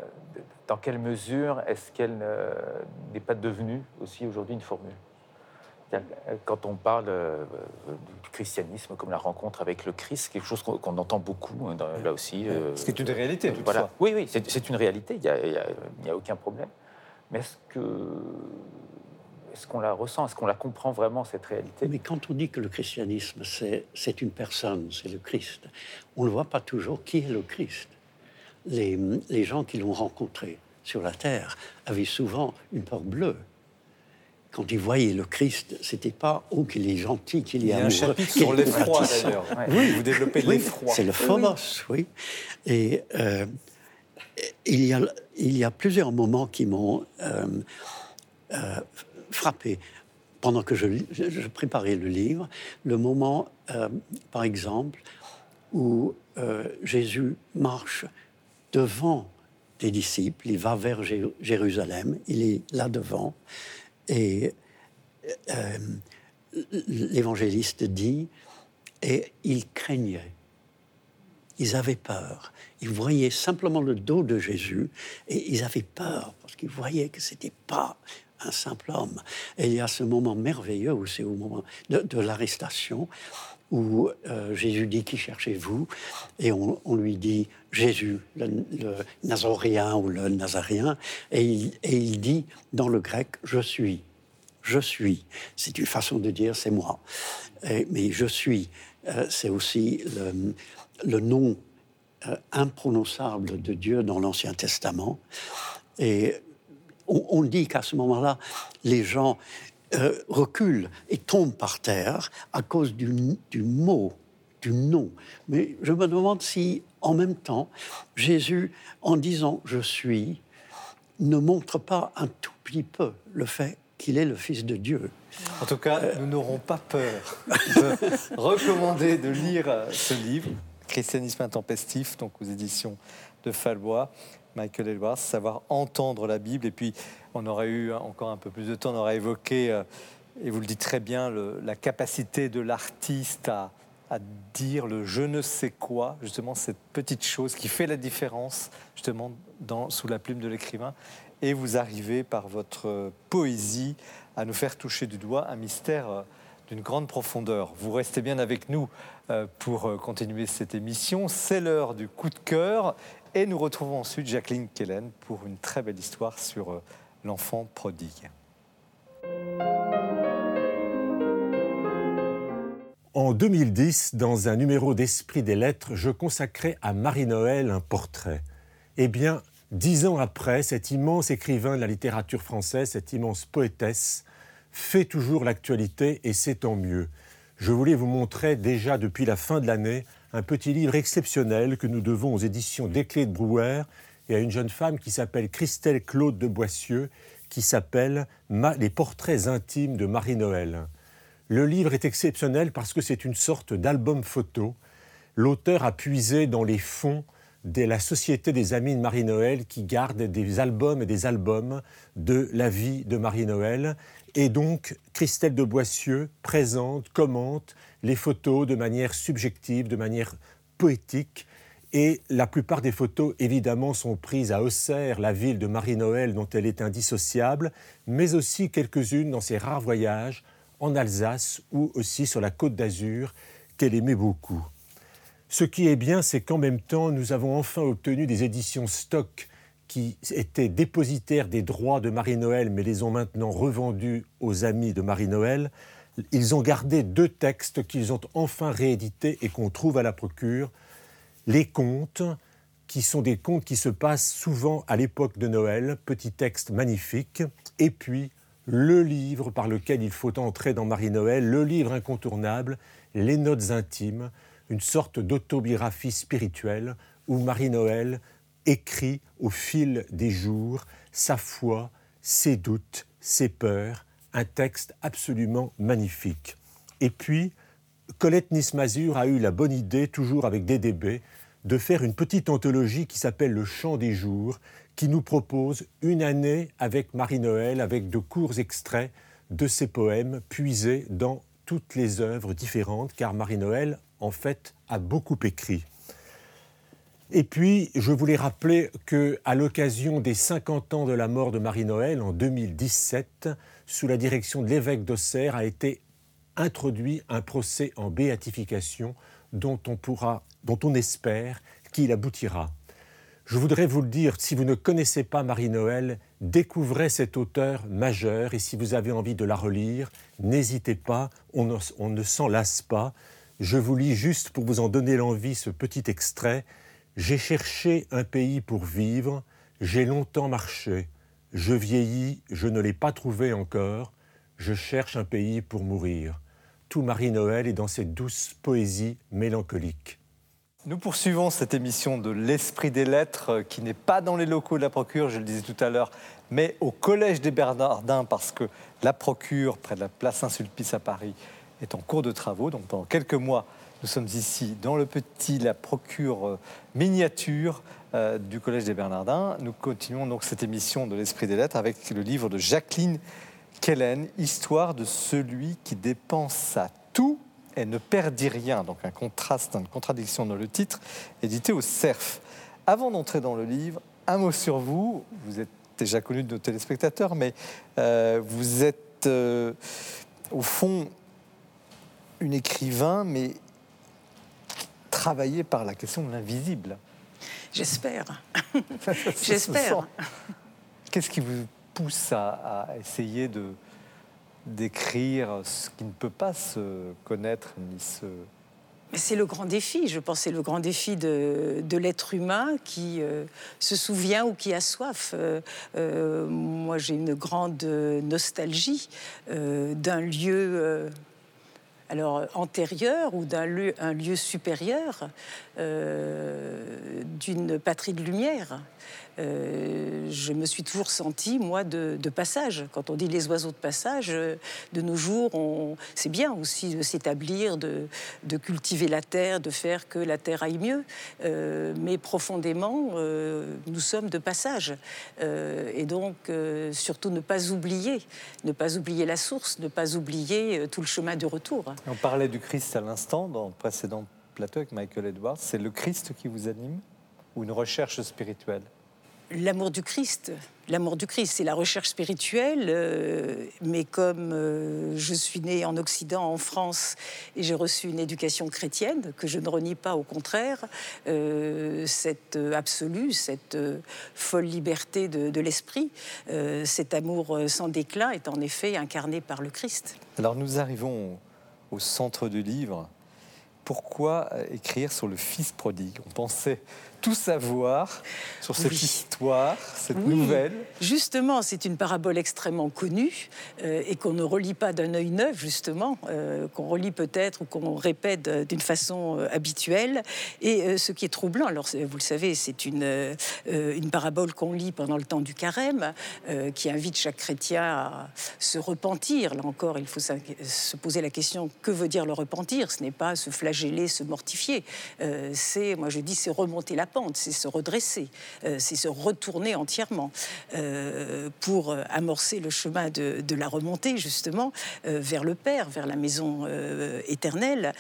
dans quelle mesure est-ce qu'elle n'est pas devenue aussi aujourd'hui une formule? Quand on parle euh, du christianisme comme la rencontre avec le Christ, quelque chose qu'on entend beaucoup hein, là aussi. Euh, Ce qui est une réalité, voilà. Oui, oui, c'est une réalité, il n'y a, aucun problème. Mais est-ce que est-ce qu'on la ressent? Est-ce qu'on la comprend vraiment, cette réalité? Mais quand on dit que le christianisme, c'est une personne, c'est le Christ, on ne voit pas toujours qui est le Christ les, gens qui l'ont rencontré sur la terre avaient souvent une peur bleue. Quand ils voyaient le Christ, c'était pas oh qu'il est gentil, qu'il est amoureux. Il y a un chapitre sur l'effroi d'ailleurs. Oui, vous développez l'effroi. C'est le phobos, oui. Et euh, il, y a, il y a plusieurs moments qui m'ont euh, euh, frappé pendant que je, je, préparais le livre. Le moment, par exemple, où Jésus marche devant des disciples, il va vers Jérusalem, il est là devant, et euh, l'évangéliste dit, et ils craignaient, ils avaient peur, ils voyaient simplement le dos de Jésus, et ils avaient peur, parce qu'ils voyaient que c'était pas un simple homme. Et il y a ce moment merveilleux où c'est au moment de l'arrestation, où euh, Jésus dit Qui cherchez-vous? Et on, lui dit Jésus, le, Nazoréen ou le Nazaréen. Et il, dit dans le grec Je suis. Je suis. C'est une façon de dire C'est moi. mais je suis, euh, c'est aussi le, nom euh, imprononçable de Dieu dans l'Ancien Testament. Et on, dit qu'à ce moment-là, les gens euh, recule et tombe par terre à cause du, mot, du nom. Mais je me demande si, en même temps, Jésus, en disant je suis, ne montre pas un tout petit peu le fait qu'il est le Fils de Dieu. En tout cas, nous n'aurons pas peur de recommander de lire ce livre, Christianisme intempestif, donc aux éditions de Falbois. Michael Edwards, savoir entendre la Bible. Et puis, on aurait eu encore un peu plus de temps, on aurait évoqué, euh, et vous le dites très bien, la capacité de l'artiste à, dire le je ne sais quoi, justement cette petite chose qui fait la différence, justement, dans, sous la plume de l'écrivain. Et vous arrivez par votre poésie à nous faire toucher du doigt un mystère euh, d'une grande profondeur. Vous restez bien avec nous euh, pour continuer cette émission. C'est l'heure du coup de cœur. Et nous retrouvons ensuite Jacqueline Kellen pour une très belle histoire sur euh, l'enfant prodigue. En 2010, dans un numéro d'Esprit des Lettres, je consacrais à Marie-Noël un portrait. Eh bien, dix ans après, cet immense écrivain de la littérature française, cette immense poétesse, fait toujours l'actualité et c'est tant mieux. Je voulais vous montrer déjà depuis la fin de l'année un petit livre exceptionnel que nous devons aux éditions Des de Brouwer et à une jeune femme qui s'appelle Christelle Claude de Boissieu, qui s'appelle Les portraits intimes de Marie-Noël. Le livre est exceptionnel parce que c'est une sorte d'album photo. L'auteur a puisé dans les fonds de la Société des Amis de Marie-Noël qui garde des albums et des albums de la vie de Marie-Noël. Et donc, Christelle de Boissieu présente, commente les photos de manière subjective, de manière poétique. Et la plupart des photos, évidemment, sont prises à Auxerre, la ville de Marie-Noël dont elle est indissociable, mais aussi quelques-unes dans ses rares voyages en Alsace ou aussi sur la côte d'Azur qu'elle aimait beaucoup. Ce qui est bien, c'est qu'en même temps, nous avons enfin obtenu des éditions stock qui étaient dépositaires des droits de Marie-Noël, mais les ont maintenant revendus aux amis de Marie-Noël, ils ont gardé deux textes qu'ils ont enfin réédités et qu'on trouve à la procure. Les contes, qui sont des contes qui se passent souvent à l'époque de Noël, petit texte magnifique, et puis le livre par lequel il faut entrer dans Marie-Noël, le livre incontournable, les notes intimes, une sorte d'autobiographie spirituelle où Marie-Noël écrit au fil des jours sa foi, ses doutes, ses peurs, un texte absolument magnifique. Et puis, Colette Nismazur a eu la bonne idée, toujours avec DDB, de faire une petite anthologie qui s'appelle Le Chant des Jours, qui nous propose une année avec Marie-Noël, avec de courts extraits de ses poèmes puisés dans toutes les œuvres différentes, car Marie-Noël, en fait, a beaucoup écrit. Et puis, je voulais rappeler que, à l'occasion des 50 ans de la mort de Marie-Noël en 2017, sous la direction de l'évêque d'Auxerre, a été introduit un procès en béatification dont on pourra, dont on espère qu'il aboutira. Je voudrais vous le dire, si vous ne connaissez pas Marie-Noël, découvrez cet auteur majeur et si vous avez envie de la relire, n'hésitez pas, on ne, s'en lasse pas. Je vous lis juste pour vous en donner l'envie ce petit extrait. J'ai cherché un pays pour vivre, j'ai longtemps marché. Je vieillis, je ne l'ai pas trouvé encore. Je cherche un pays pour mourir. Tout Marie-Noël est dans cette douce poésie mélancolique. Nous poursuivons cette émission de l'Esprit des Lettres euh, qui n'est pas dans les locaux de la Procure, je le disais tout à l'heure, mais au Collège des Bernardins parce que la Procure, près de la place Saint-Sulpice à Paris, est en cours de travaux. Donc pendant quelques mois, nous sommes ici dans le petit, la Procure euh, miniature euh, du Collège des Bernardins. Nous continuons donc cette émission de l'Esprit des Lettres avec le livre de Jacqueline Kellen, Histoire de celui qui dépense à tout et ne perdit rien. Donc un contraste, une contradiction dans le titre, édité au CERF. Avant d'entrer dans le livre, un mot sur vous. Vous êtes déjà connu de nos téléspectateurs, mais euh, vous êtes euh, au fond une écrivain, mais travaillé par la question de l'invisible. J'espère. J'espère. Qu'est-ce qui vous pousse à, à essayer de d'écrire ce qui ne peut pas se connaître ni se c'est le grand défi, je pense, c'est le grand défi de, l'être humain qui euh, se souvient ou qui a soif. Euh, euh, moi, j'ai une grande nostalgie d'un lieu. alors antérieur ou d'un lieu, supérieur d'une patrie de lumière. Euh, je me suis toujours sentie, moi, de, de passage. Quand on dit les oiseaux de passage, euh, de nos jours, c'est bien aussi de s'établir, de, de cultiver la terre, de faire que la terre aille mieux. Euh, mais profondément, euh, nous sommes de passage. Euh, et donc, euh, surtout ne pas oublier, ne pas oublier la source, ne pas oublier euh, tout le chemin du retour. On parlait du Christ à l'instant dans le précédent plateau avec Michael Edwards. C'est le Christ qui vous anime ou une recherche spirituelle? L'amour du Christ, l'amour du Christ, c'est la recherche spirituelle. euh, mais comme euh, je suis née en Occident, en France, et j'ai reçu une éducation chrétienne que je ne renie pas, au contraire, euh, cette absolue, cette folle liberté de, de l'esprit, cet amour sans déclin est en effet incarné par le Christ. Alors nous arrivons au centre du livre. Pourquoi euh, écrire sur le fils prodigue? On pensait tout savoir sur cette Oui. histoire, cette Oui. nouvelle. Justement, c'est une parabole extrêmement connue euh, et qu'on ne relit pas d'un œil neuf, justement, euh, qu'on relit peut-être ou qu'on répète euh, d'une façon euh, habituelle. Et ce qui est troublant, alors vous le savez, c'est une, une parabole qu'on lit pendant le temps du carême, qui invite chaque chrétien à se repentir. Là encore, il faut se poser la question que veut dire le repentir? Ce n'est pas se flageller, se mortifier. C'est, moi je dis, c'est remonter la c'est se redresser, euh, c'est se retourner entièrement euh, pour amorcer le chemin de, la remontée, justement, euh, vers le Père, vers la maison éternelle.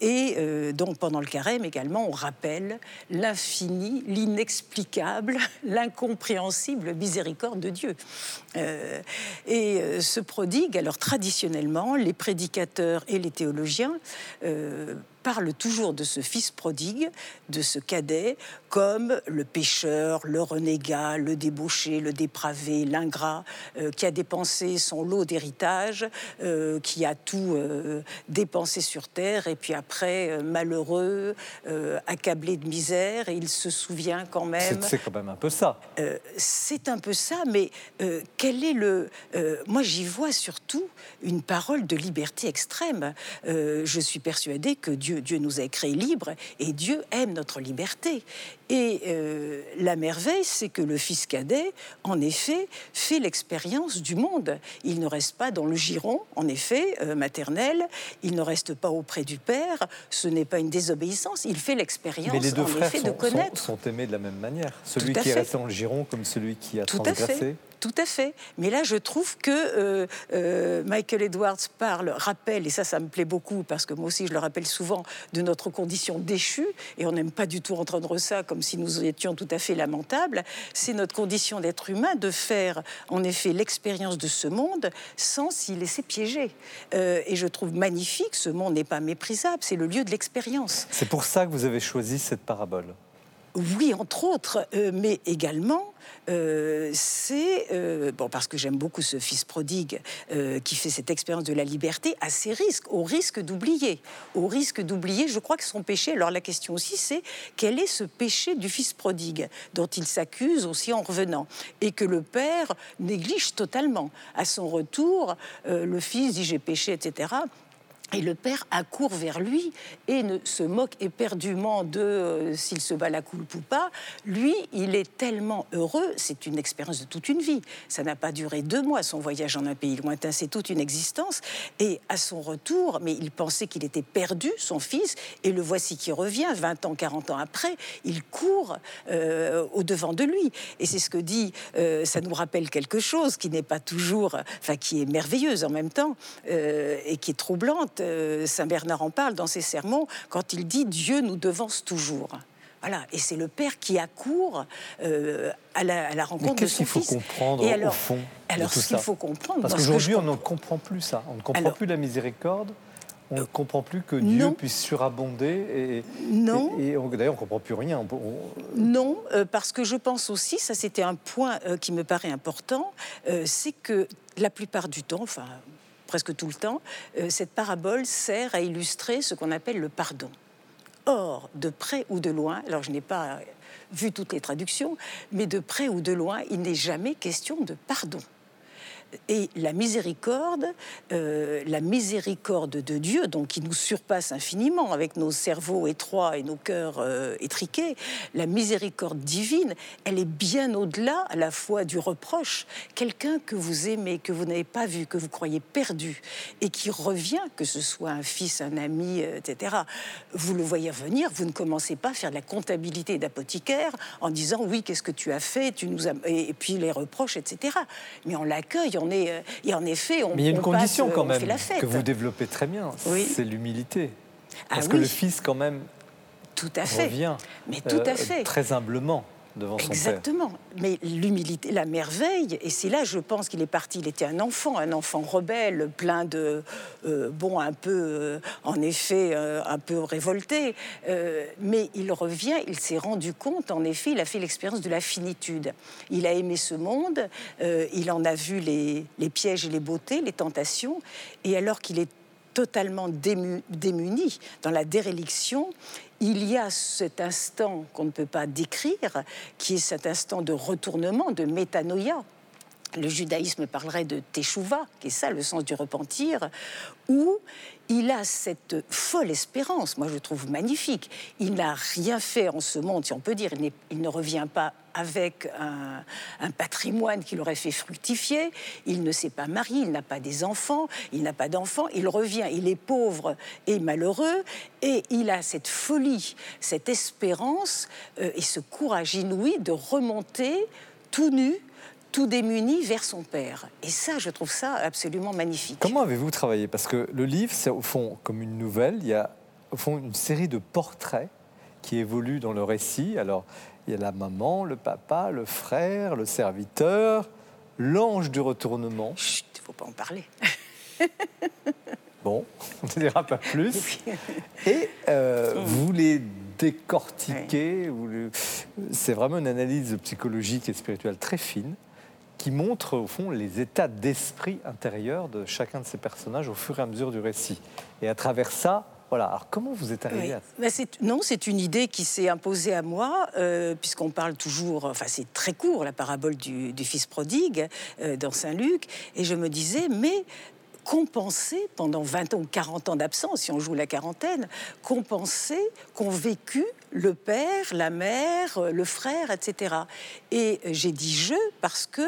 Et donc, pendant le carême également, on rappelle l'infini, l'inexplicable, l'incompréhensible miséricorde de Dieu. Et ce prodigue, alors traditionnellement, les prédicateurs et les théologiens parlent toujours de ce fils prodigue, de ce cadet, comme le pécheur, le renégat, le débauché, le dépravé, l'ingrat, euh, qui a dépensé son lot d'héritage, euh, qui a tout euh, dépensé sur terre, et puis après, malheureux, accablé de misère, et il se souvient quand même C'est quand même un peu ça. c'est un peu ça, mais quel est le... moi, j'y vois surtout une parole de liberté extrême. Je suis persuadée que Dieu Dieu. Dieu nous a créés libres et Dieu aime notre liberté. Et euh, la merveille, c'est que le fils cadet, en effet, fait l'expérience du monde. Il ne reste pas dans le giron, en effet, euh, maternel, il ne reste pas auprès du père, ce n'est pas une désobéissance, il fait l'expérience, en effet, de connaître. Sont, sont aimés de la même manière. Celui qui est resté dans le giron comme celui qui a transgressé. Tout à fait. Mais là, je trouve que euh, euh, Michael Edwards parle, rappelle, et ça, ça me plaît beaucoup, parce que moi aussi, je le rappelle souvent, de notre condition déchue, et on n'aime pas du tout entendre ça comme si nous étions tout à fait lamentables. C'est notre condition d'être humain de faire, en effet, l'expérience de ce monde sans s'y laisser piéger. Euh, et je trouve magnifique, ce monde n'est pas méprisable, c'est le lieu de l'expérience. C'est pour ça que vous avez choisi cette parabole. Oui, entre autres, mais également euh, c'est, euh, bon, parce que j'aime beaucoup ce fils prodigue euh, qui fait cette expérience de la liberté à ses risques, au risque d'oublier. Au risque d'oublier, je crois que son péché, alors la question aussi, c'est quel est ce péché du fils prodigue dont il s'accuse aussi en revenant et que le père néglige totalement. À son retour, le fils dit j'ai péché, etc. Et le père accourt vers lui et ne se moque éperdument de euh, s'il se bat la coupe ou pas. Lui, il est tellement heureux, c'est une expérience de toute une vie. Ça n'a pas duré deux mois, son voyage en un pays lointain, c'est toute une existence. Et à son retour, mais il pensait qu'il était perdu, son fils, et le voici qui revient, 20 ans, 40 ans après, il court euh, au-devant de lui. Et c'est ce que dit, euh, ça nous rappelle quelque chose qui n'est pas toujours, enfin qui est merveilleuse en même temps, et qui est troublante euh, Saint Bernard en parle dans ses sermons quand il dit Dieu nous devance toujours. Voilà, et c'est le père qui accourt euh, à, la, à, la, rencontre de son qu'il faut comprendre au fond Alors, ce qu'il faut comprendre, parce qu'aujourd'hui, on ne comprend plus ça. On ne comprend plus la miséricorde. On ne comprend plus que Dieu puisse surabonder. Et, non. Et, d'ailleurs, on ne comprend plus rien. Non, euh, parce que je pense aussi, ça c'était un point qui me paraît important, c'est que la plupart du temps, enfin presque tout le temps, euh, cette parabole sert à illustrer ce qu'on appelle le pardon. Or, de près ou de loin, alors je n'ai pas vu toutes les traductions, mais de près ou de loin, il n'est jamais question de pardon et la miséricorde, euh, la miséricorde de Dieu, donc qui nous surpasse infiniment avec nos cerveaux étroits et nos cœurs euh, étriqués, la miséricorde divine, elle est bien au-delà à la fois du reproche. Quelqu'un que vous aimez, que vous n'avez pas vu, que vous croyez perdu, et qui revient, que ce soit un fils, un ami, euh, etc. Vous le voyez revenir, vous ne commencez pas à faire de la comptabilité d'apothicaire en disant oui, qu'est-ce que tu as fait, et puis les reproches, etc. Mais on l'accueille, euh, et en effet, on. Mais il y a une condition euh, quand même que vous développez très bien, c'est l'humilité. Ah Parce que le Fils, quand même, tout à fait. revient Mais tout à euh, fait. très humblement devant son Exactement. Mais l'humilité, la merveille, et c'est là, je pense qu'il est parti. Il était un enfant, un enfant rebelle, plein de. Euh, bon, un peu, euh, en effet, euh, un peu révolté. mais il revient, il s'est rendu compte, en effet, il a fait l'expérience de la finitude. Il a aimé ce monde, il en a vu les, les pièges et les beautés, les tentations, et alors qu'il est totalement démuni dans la déréliction, il y a cet instant qu'on ne peut pas décrire, qui est cet instant de retournement, de métanoïa. Le judaïsme parlerait de teshuva, qui est ça le sens du repentir, où il a cette folle espérance, moi je trouve magnifique. Il n'a rien fait en ce monde, si on peut dire, il, ne revient pas avec un, patrimoine qui l'aurait fait fructifier, il ne s'est pas marié, il n'a pas des enfants, il n'a pas d'enfants, il revient, il est pauvre et malheureux, et il a cette folie, cette espérance euh, et ce courage inouï de remonter tout nu tout démuni vers son père. Et ça, je trouve ça absolument magnifique. Comment avez-vous travaillé? Parce que le livre, c'est au fond comme une nouvelle. Il y a au fond une série de portraits qui évoluent dans le récit. Alors, il y a la maman, le papa, le frère, le serviteur, l'ange du retournement. Chut, il ne faut pas en parler. bon, on ne dira pas plus. Et euh, mm. vous les décortiquez. C'est vraiment une analyse psychologique et spirituelle très fine qui montre au fond les états d'esprit intérieur de chacun de ces personnages au fur et à mesure du récit. Et à travers ça, voilà. Alors comment vous êtes arrivé à ça Non, c'est une idée qui s'est imposée à moi, euh, puisqu'on parle toujours, enfin c'est très court la parabole du, fils prodigue euh, dans Saint Luc, et je me disais, mais compenser pendant 20 ans ou 40 ans d'absence, si on joue la quarantaine, compenser qu'ont vécu le père, la mère, euh, le frère, etc. Et j'ai dit je parce que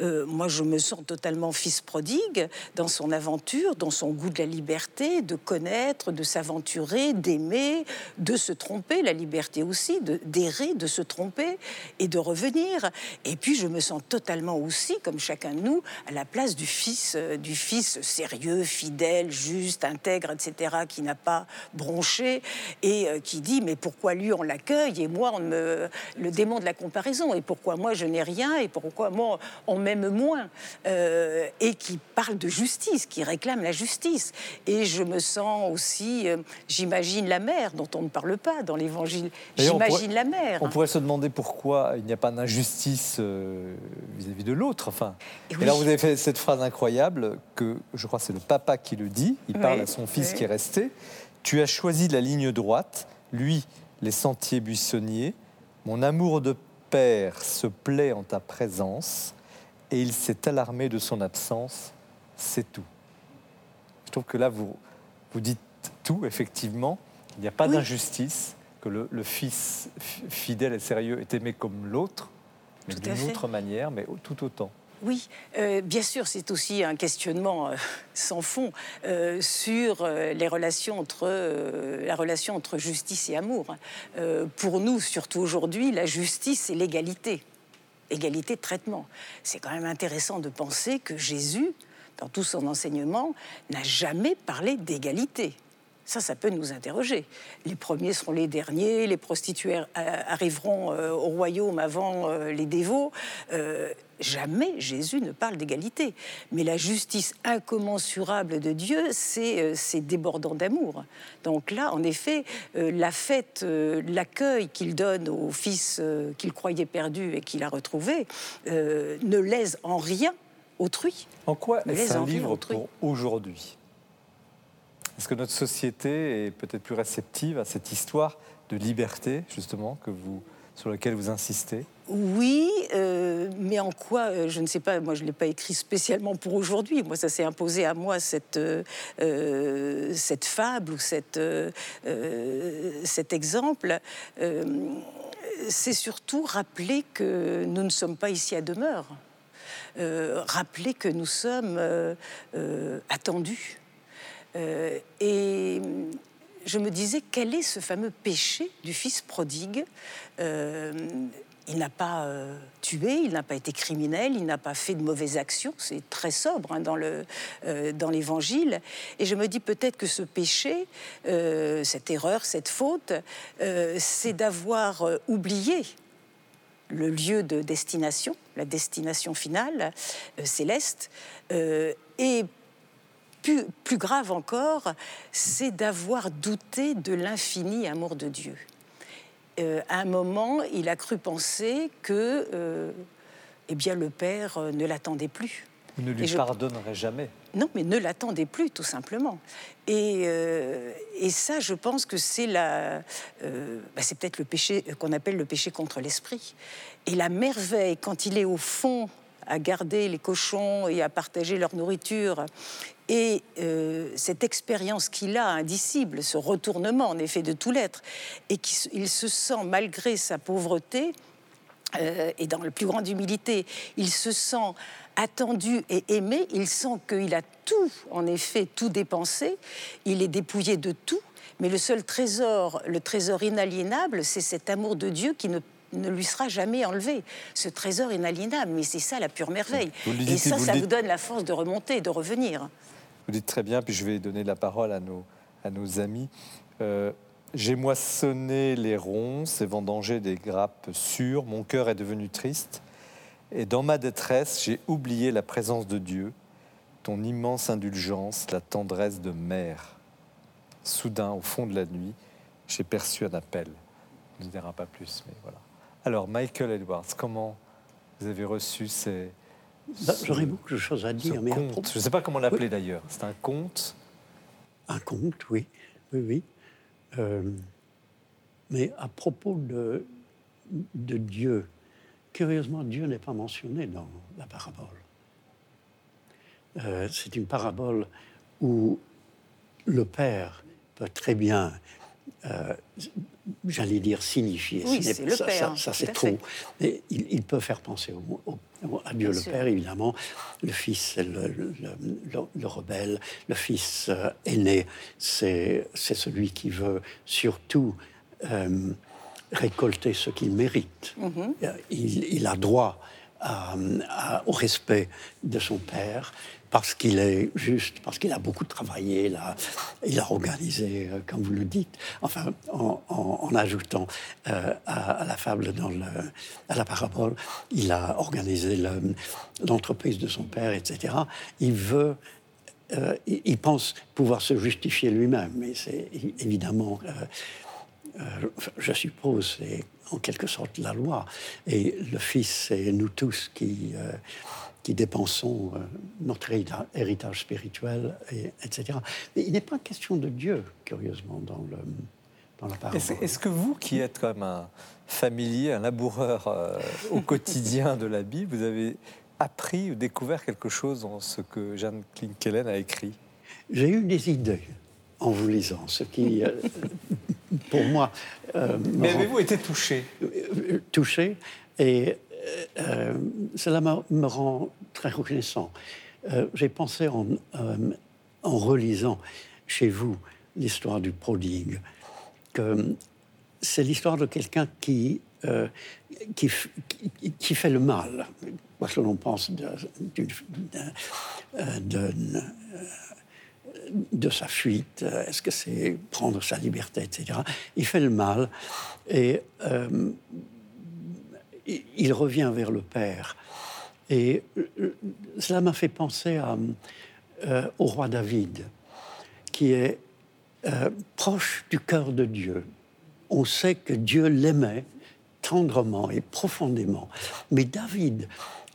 euh, moi je me sens totalement fils prodigue dans son aventure, dans son goût de la liberté, de connaître, de s'aventurer, d'aimer, de se tromper, la liberté aussi, d'errer, de, se tromper et de revenir. Et puis je me sens totalement aussi, comme chacun de nous, à la place du fils, euh, du fils sérieux, fidèle, juste, intègre, etc., qui n'a pas bronché et qui dit mais pourquoi lui on l'accueille et moi, on me, le démon de la comparaison. Et pourquoi moi, je n'ai rien et pourquoi moi, on m'aime moins. Euh, et qui parle de justice, qui réclame la justice. Et je me sens aussi, euh, j'imagine la mère, dont on ne parle pas dans l'Évangile. J'imagine la mère. On pourrait se demander pourquoi il n'y a pas d'injustice euh, vis-à-vis de l'autre. Enfin. Et, là, vous avez fait cette phrase incroyable que je crois c'est le papa qui le dit. Il parle à son fils qui est resté. Tu as choisi la ligne droite. Lui, les sentiers buissonniers. Mon amour de père se plaît en ta présence et il s'est alarmé de son absence. C'est tout. Je trouve que là, vous, vous dites tout, effectivement. Il n'y a pas d'injustice, que le, le, fils fidèle et sérieux est aimé comme l'autre, mais d'une autre manière, mais tout autant. Oui, euh, bien sûr, c'est aussi un questionnement euh, sans fond euh, sur les relations entre, la relation entre justice et amour. pour nous, surtout aujourd'hui, la justice, c'est l'égalité. Égalité de traitement. C'est quand même intéressant de penser que Jésus, dans tout son enseignement, n'a jamais parlé d'égalité. Ça, ça peut nous interroger. Les premiers seront les derniers, les prostituées arriveront au royaume avant les dévots jamais Jésus ne parle d'égalité. Mais la justice incommensurable de Dieu, c'est euh, débordant d'amour. Donc là, en effet, euh, la fête, euh, l'accueil qu'il donne au fils qu'il croyait perdu et qu'il a retrouvé, ne lèse en rien autrui. En quoi est-ce un livre pour aujourd'hui? Est-ce que notre société est peut-être plus réceptive à cette histoire de liberté, justement, que vous, sur laquelle vous insistez? Oui, euh, mais en quoi euh, Je ne sais pas. Moi, je ne l'ai pas écrit spécialement pour aujourd'hui. Moi, ça s'est imposé à moi cette, euh, fable ou cet exemple. C'est surtout rappeler que nous ne sommes pas ici à demeure. rappeler que nous sommes attendus. et je me disais, quel est ce fameux péché du fils prodigue il n'a pas euh, tué, il n'a pas été criminel, il n'a pas fait de mauvaises actions. C'est très sobre hein, euh, dans l'Évangile. Et je me dis peut-être que ce péché, euh, cette erreur, cette faute, c'est d'avoir oublié le lieu de destination, la destination finale, céleste. et plus grave encore, c'est d'avoir douté de l'infini amour de Dieu. Euh, à un moment, il a cru penser que euh, eh bien, le père euh, ne l'attendait plus. Il ne lui pardonnerait jamais. Non, mais ne l'attendait plus, tout simplement. Et, et, ça, je pense que c'est la, bah, c'est peut-être le péché qu'on appelle le péché contre l'esprit. Et la merveille, quand il est au fond à garder les cochons et à partager leur nourriture. Et euh, cette expérience qu'il a, indicible, ce retournement en effet de tout l'être, et qu'il se sent, malgré sa pauvreté, euh, et dans la plus grande humilité, il se sent attendu et aimé, il sent qu'il a tout, en effet, tout dépensé, il est dépouillé de tout, mais le seul trésor, le trésor inaliénable, c'est cet amour de Dieu qui ne ne lui sera jamais enlevé. Ce trésor inaliénable, mais c'est ça la pure merveille. et ça, ça vous donne la force de remonter, de revenir. Vous dites très bien, puis je vais donner la parole à nos, à nos amis. Euh, j'ai moissonné les ronces et vendangé des grappes sûres, mon cœur est devenu triste, et dans ma détresse, j'ai oublié la présence de Dieu, ton immense indulgence, la tendresse de mère. Soudain, au fond de la nuit, j'ai perçu un appel. On ne dira pas plus, mais voilà. Alors, Michael Edwards, comment vous avez reçu ces, bah, j'aurais beaucoup de choses à dire. Mais Je ne sais pas comment l'appeler d'ailleurs. C'est un conte Un conte, oui. Oui, oui. Euh, mais à propos de, de Dieu, curieusement, Dieu n'est pas mentionné dans la parabole. euh, c'est une parabole où le père peut très bien, euh, j'allais dire, signifier. Oui, Ce n'est- c'est le ça, père, Ça, ça, tout c'est trop. Mais il, il peut faire penser au- au- au- à Dieu Bien le sûr. Père, évidemment. Le Fils, c'est le, le- le- le rebelle. Le Fils euh, aîné, c'est celui qui veut surtout euh, récolter ce qu'il mérite. Mhm. Euh, il, il a droit à- à- au respect de son père parce qu'il est juste, parce qu'il a beaucoup travaillé, il a, organisé, euh, comme vous le dites, enfin, en, ajoutant euh, à, la fable, à la parabole, il a organisé le- l'entreprise de son père, etc. Il veut euh, il, il pense pouvoir se justifier lui-même, mais c'est évidemment, je suppose, c'est en quelque sorte la loi. Et le Fils, c'est nous tous qui, qui dépensons euh, notre hérita- héritage spirituel, et, etc. Mais il n'est pas question de Dieu, curieusement, dans, le, dans la parole. Est-ce que vous, qui êtes comme un familier, un laboureur euh, au quotidien de la Bible, vous avez appris ou découvert quelque chose dans ce que Jeanne Klinkelen a écrit? J'ai eu des idées en vous lisant, ce qui, euh, pour moi, euh, Mais avez-vous été touché? Touché et euh, cela me, rend très reconnaissant. Euh, J'ai pensé en, euh, en relisant chez vous l'histoire du prodigue que c'est l'histoire de quelqu'un qui, euh, qui, qui, fait le mal. Parce que l'on pense de, euh, euh, de sa fuite, euh, est-ce que c'est prendre sa liberté, etc. Il fait le mal et euh, il- revient vers le Père. Et euh, cela m'a fait penser euh, au roi David, qui est euh, proche du cœur de Dieu. On sait que Dieu l'aimait tendrement et profondément. Mais David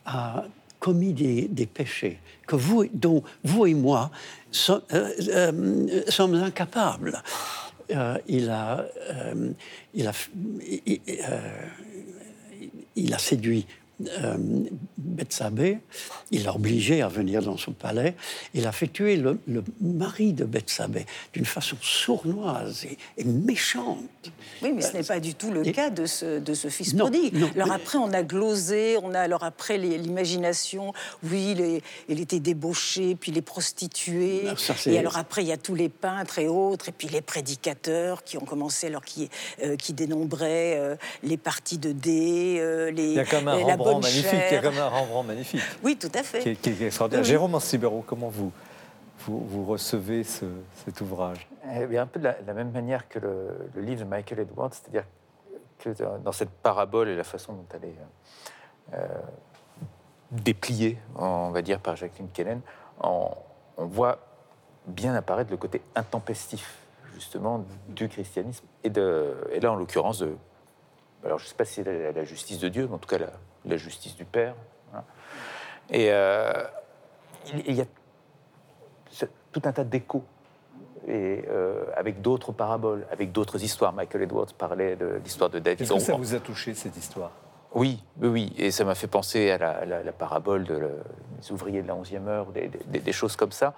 a commis des, péchés que vous, dont vous et moi so- euh, euh, sommes incapables. Euh, il, a, euh, il, a, il- a séduit euh, Bethsabée, il l'a obligé à venir dans son palais, il a fait tuer le, le mari de Bethsabée d'une façon sournoise et, et méchante. Oui, mais ce n'est pas du tout le Et- cas de ce, de ce fils Non, prodigue. non, alors mais- après, on a glosé, on a alors après l'imagination. Oui, il, est- il était débauché, puis les prostituées. Ah, ça, et alors après, il y a tous les peintres et autres, et puis les prédicateurs qui ont commencé, alors qui, euh, qui dénombraient euh, les parties de dés, euh, les, Il y a comme un la Rembrandt magnifique. chair. Y a comme un Rembrandt magnifique. Oui, tout à fait. qui est, qui est extraordinaire. Oui. Jérôme Ancibero, comment vous, vous, vous recevez ce- cet ouvrage? Eh bien, un peu de la, de la même manière que le, le livre de Michael Edwards, c'est-à-dire que dans- cette parabole et la façon dont elle est euh, dépliée, on va dire, par Jacqueline Kellen, on, on voit bien apparaître le côté intempestif, justement, du christianisme, et, de, et là, en l'occurrence, de, alors je ne sais pas si c'est la, la justice de Dieu, mais en tout cas la, la justice du Père. voilà. Et euh, il, il y a tout un tas d'échos et euh, avec d'autres paraboles, avec d'autres histoires. Michael Edwards parlait de l'histoire de David. Est-ce que ça vous a touché, cette histoire? Oui, oui, et ça m'a fait penser à la, la- la parabole de le- des ouvriers de la 11e heure, des, des- des choses comme ça,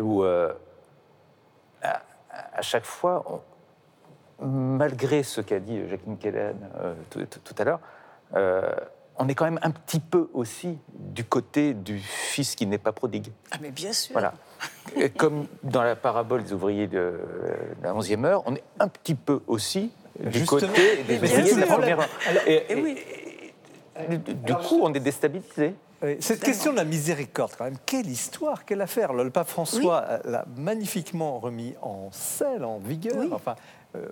où euh, à, à chaque fois, on- malgré ce qu'a dit Jacqueline Kellen euh, tout, tout- tout à l'heure, euh, on est quand même un petit peu aussi du côté du fils qui n'est pas prodigue. Ah, mais bien sûr. Voilà. Comme dans la parabole des ouvriers de la 11e heure, on est un petit peu aussi du Justement. côté des Mais ouvriers de la première heure. Et, oui. et- du coup, on est déstabilisé. Oui, Cette question de la miséricorde, quand même, quelle histoire, quelle affaire Le pape François l'a magnifiquement remis en selle, en vigueur. Oui. Enfin,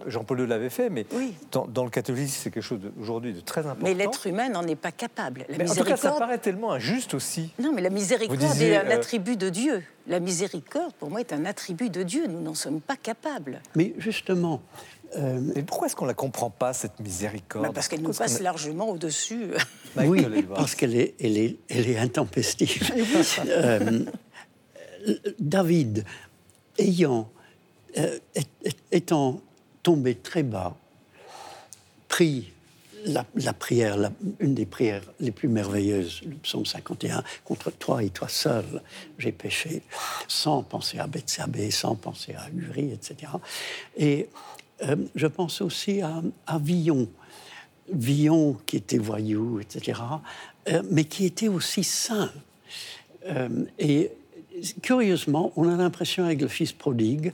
Jean-Paul II l'avait fait, mais Oui. dans, dans le catholicisme, c'est quelque chose aujourd'hui de très important. Mais l'être humain n'en est pas capable. La Mais en tout cas, ça paraît tellement injuste aussi. Non, mais la miséricorde disiez, est un euh, attribut de Dieu. La miséricorde, pour moi, est un attribut de Dieu. Nous n'en sommes pas capables. Mais justement, euh, Mais pourquoi est-ce qu'on ne la comprend pas, cette miséricorde Bah, parce qu'elle nous passe largement au-dessus. oui, parce qu'elle est, elle est, elle est intempestive. Euh, David, ayant, euh, étant tombé très bas, pris la, prière, une des prières les plus merveilleuses, le psaume 51, contre toi et toi seul, j'ai péché, sans penser à Bethsabée, sans penser à Uri, etc. Et euh, je pense aussi à, à, Villon, Villon qui était voyou, etc., euh, mais qui était aussi saint. Euh, et curieusement, on a l'impression avec le fils prodigue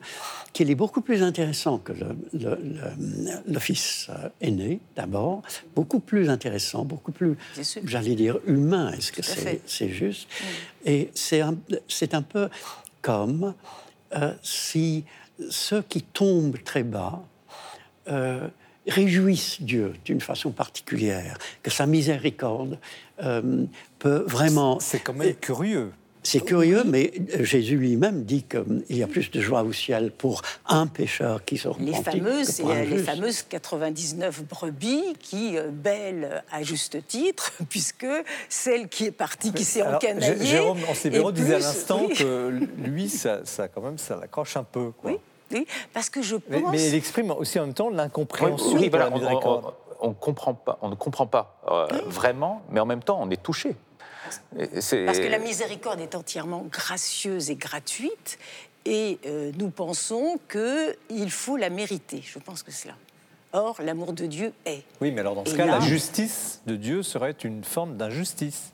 qu'il est beaucoup plus intéressant que le, fils euh, aîné, d'abord, beaucoup plus intéressant, beaucoup plus, j'allais dire, humain. Est-ce que c'est juste? Et c'est un, un, peu comme euh, si ceux qui tombent très bas euh, réjouissent Dieu d'une façon particulière, que sa miséricorde peut vraiment... C'est quand même curieux c'est curieux, mais Jésus lui-même dit qu'il y a plus de joie au ciel pour un pécheur qui se repentit les fameuses, Les fameuses 99 brebis qui euh, bêlent à juste titre, puisque celle qui est partie, qui s'est encanaillée... Jérôme Ancébéro disait à l'instant que lui, ça, quand même, ça l'accroche un peu. Oui, oui, parce que je pense... Mais, il exprime aussi en même temps l'incompréhension oui, on, comprend pas, on ne comprend pas euh, vraiment, mais en même temps, on est touché. Parce que la miséricorde est entièrement gracieuse et gratuite, et euh, nous pensons qu'il faut la mériter. Je pense que c'est là. Or, l'amour de Dieu est. Oui, mais alors dans ce cas, la justice de Dieu serait une forme d'injustice.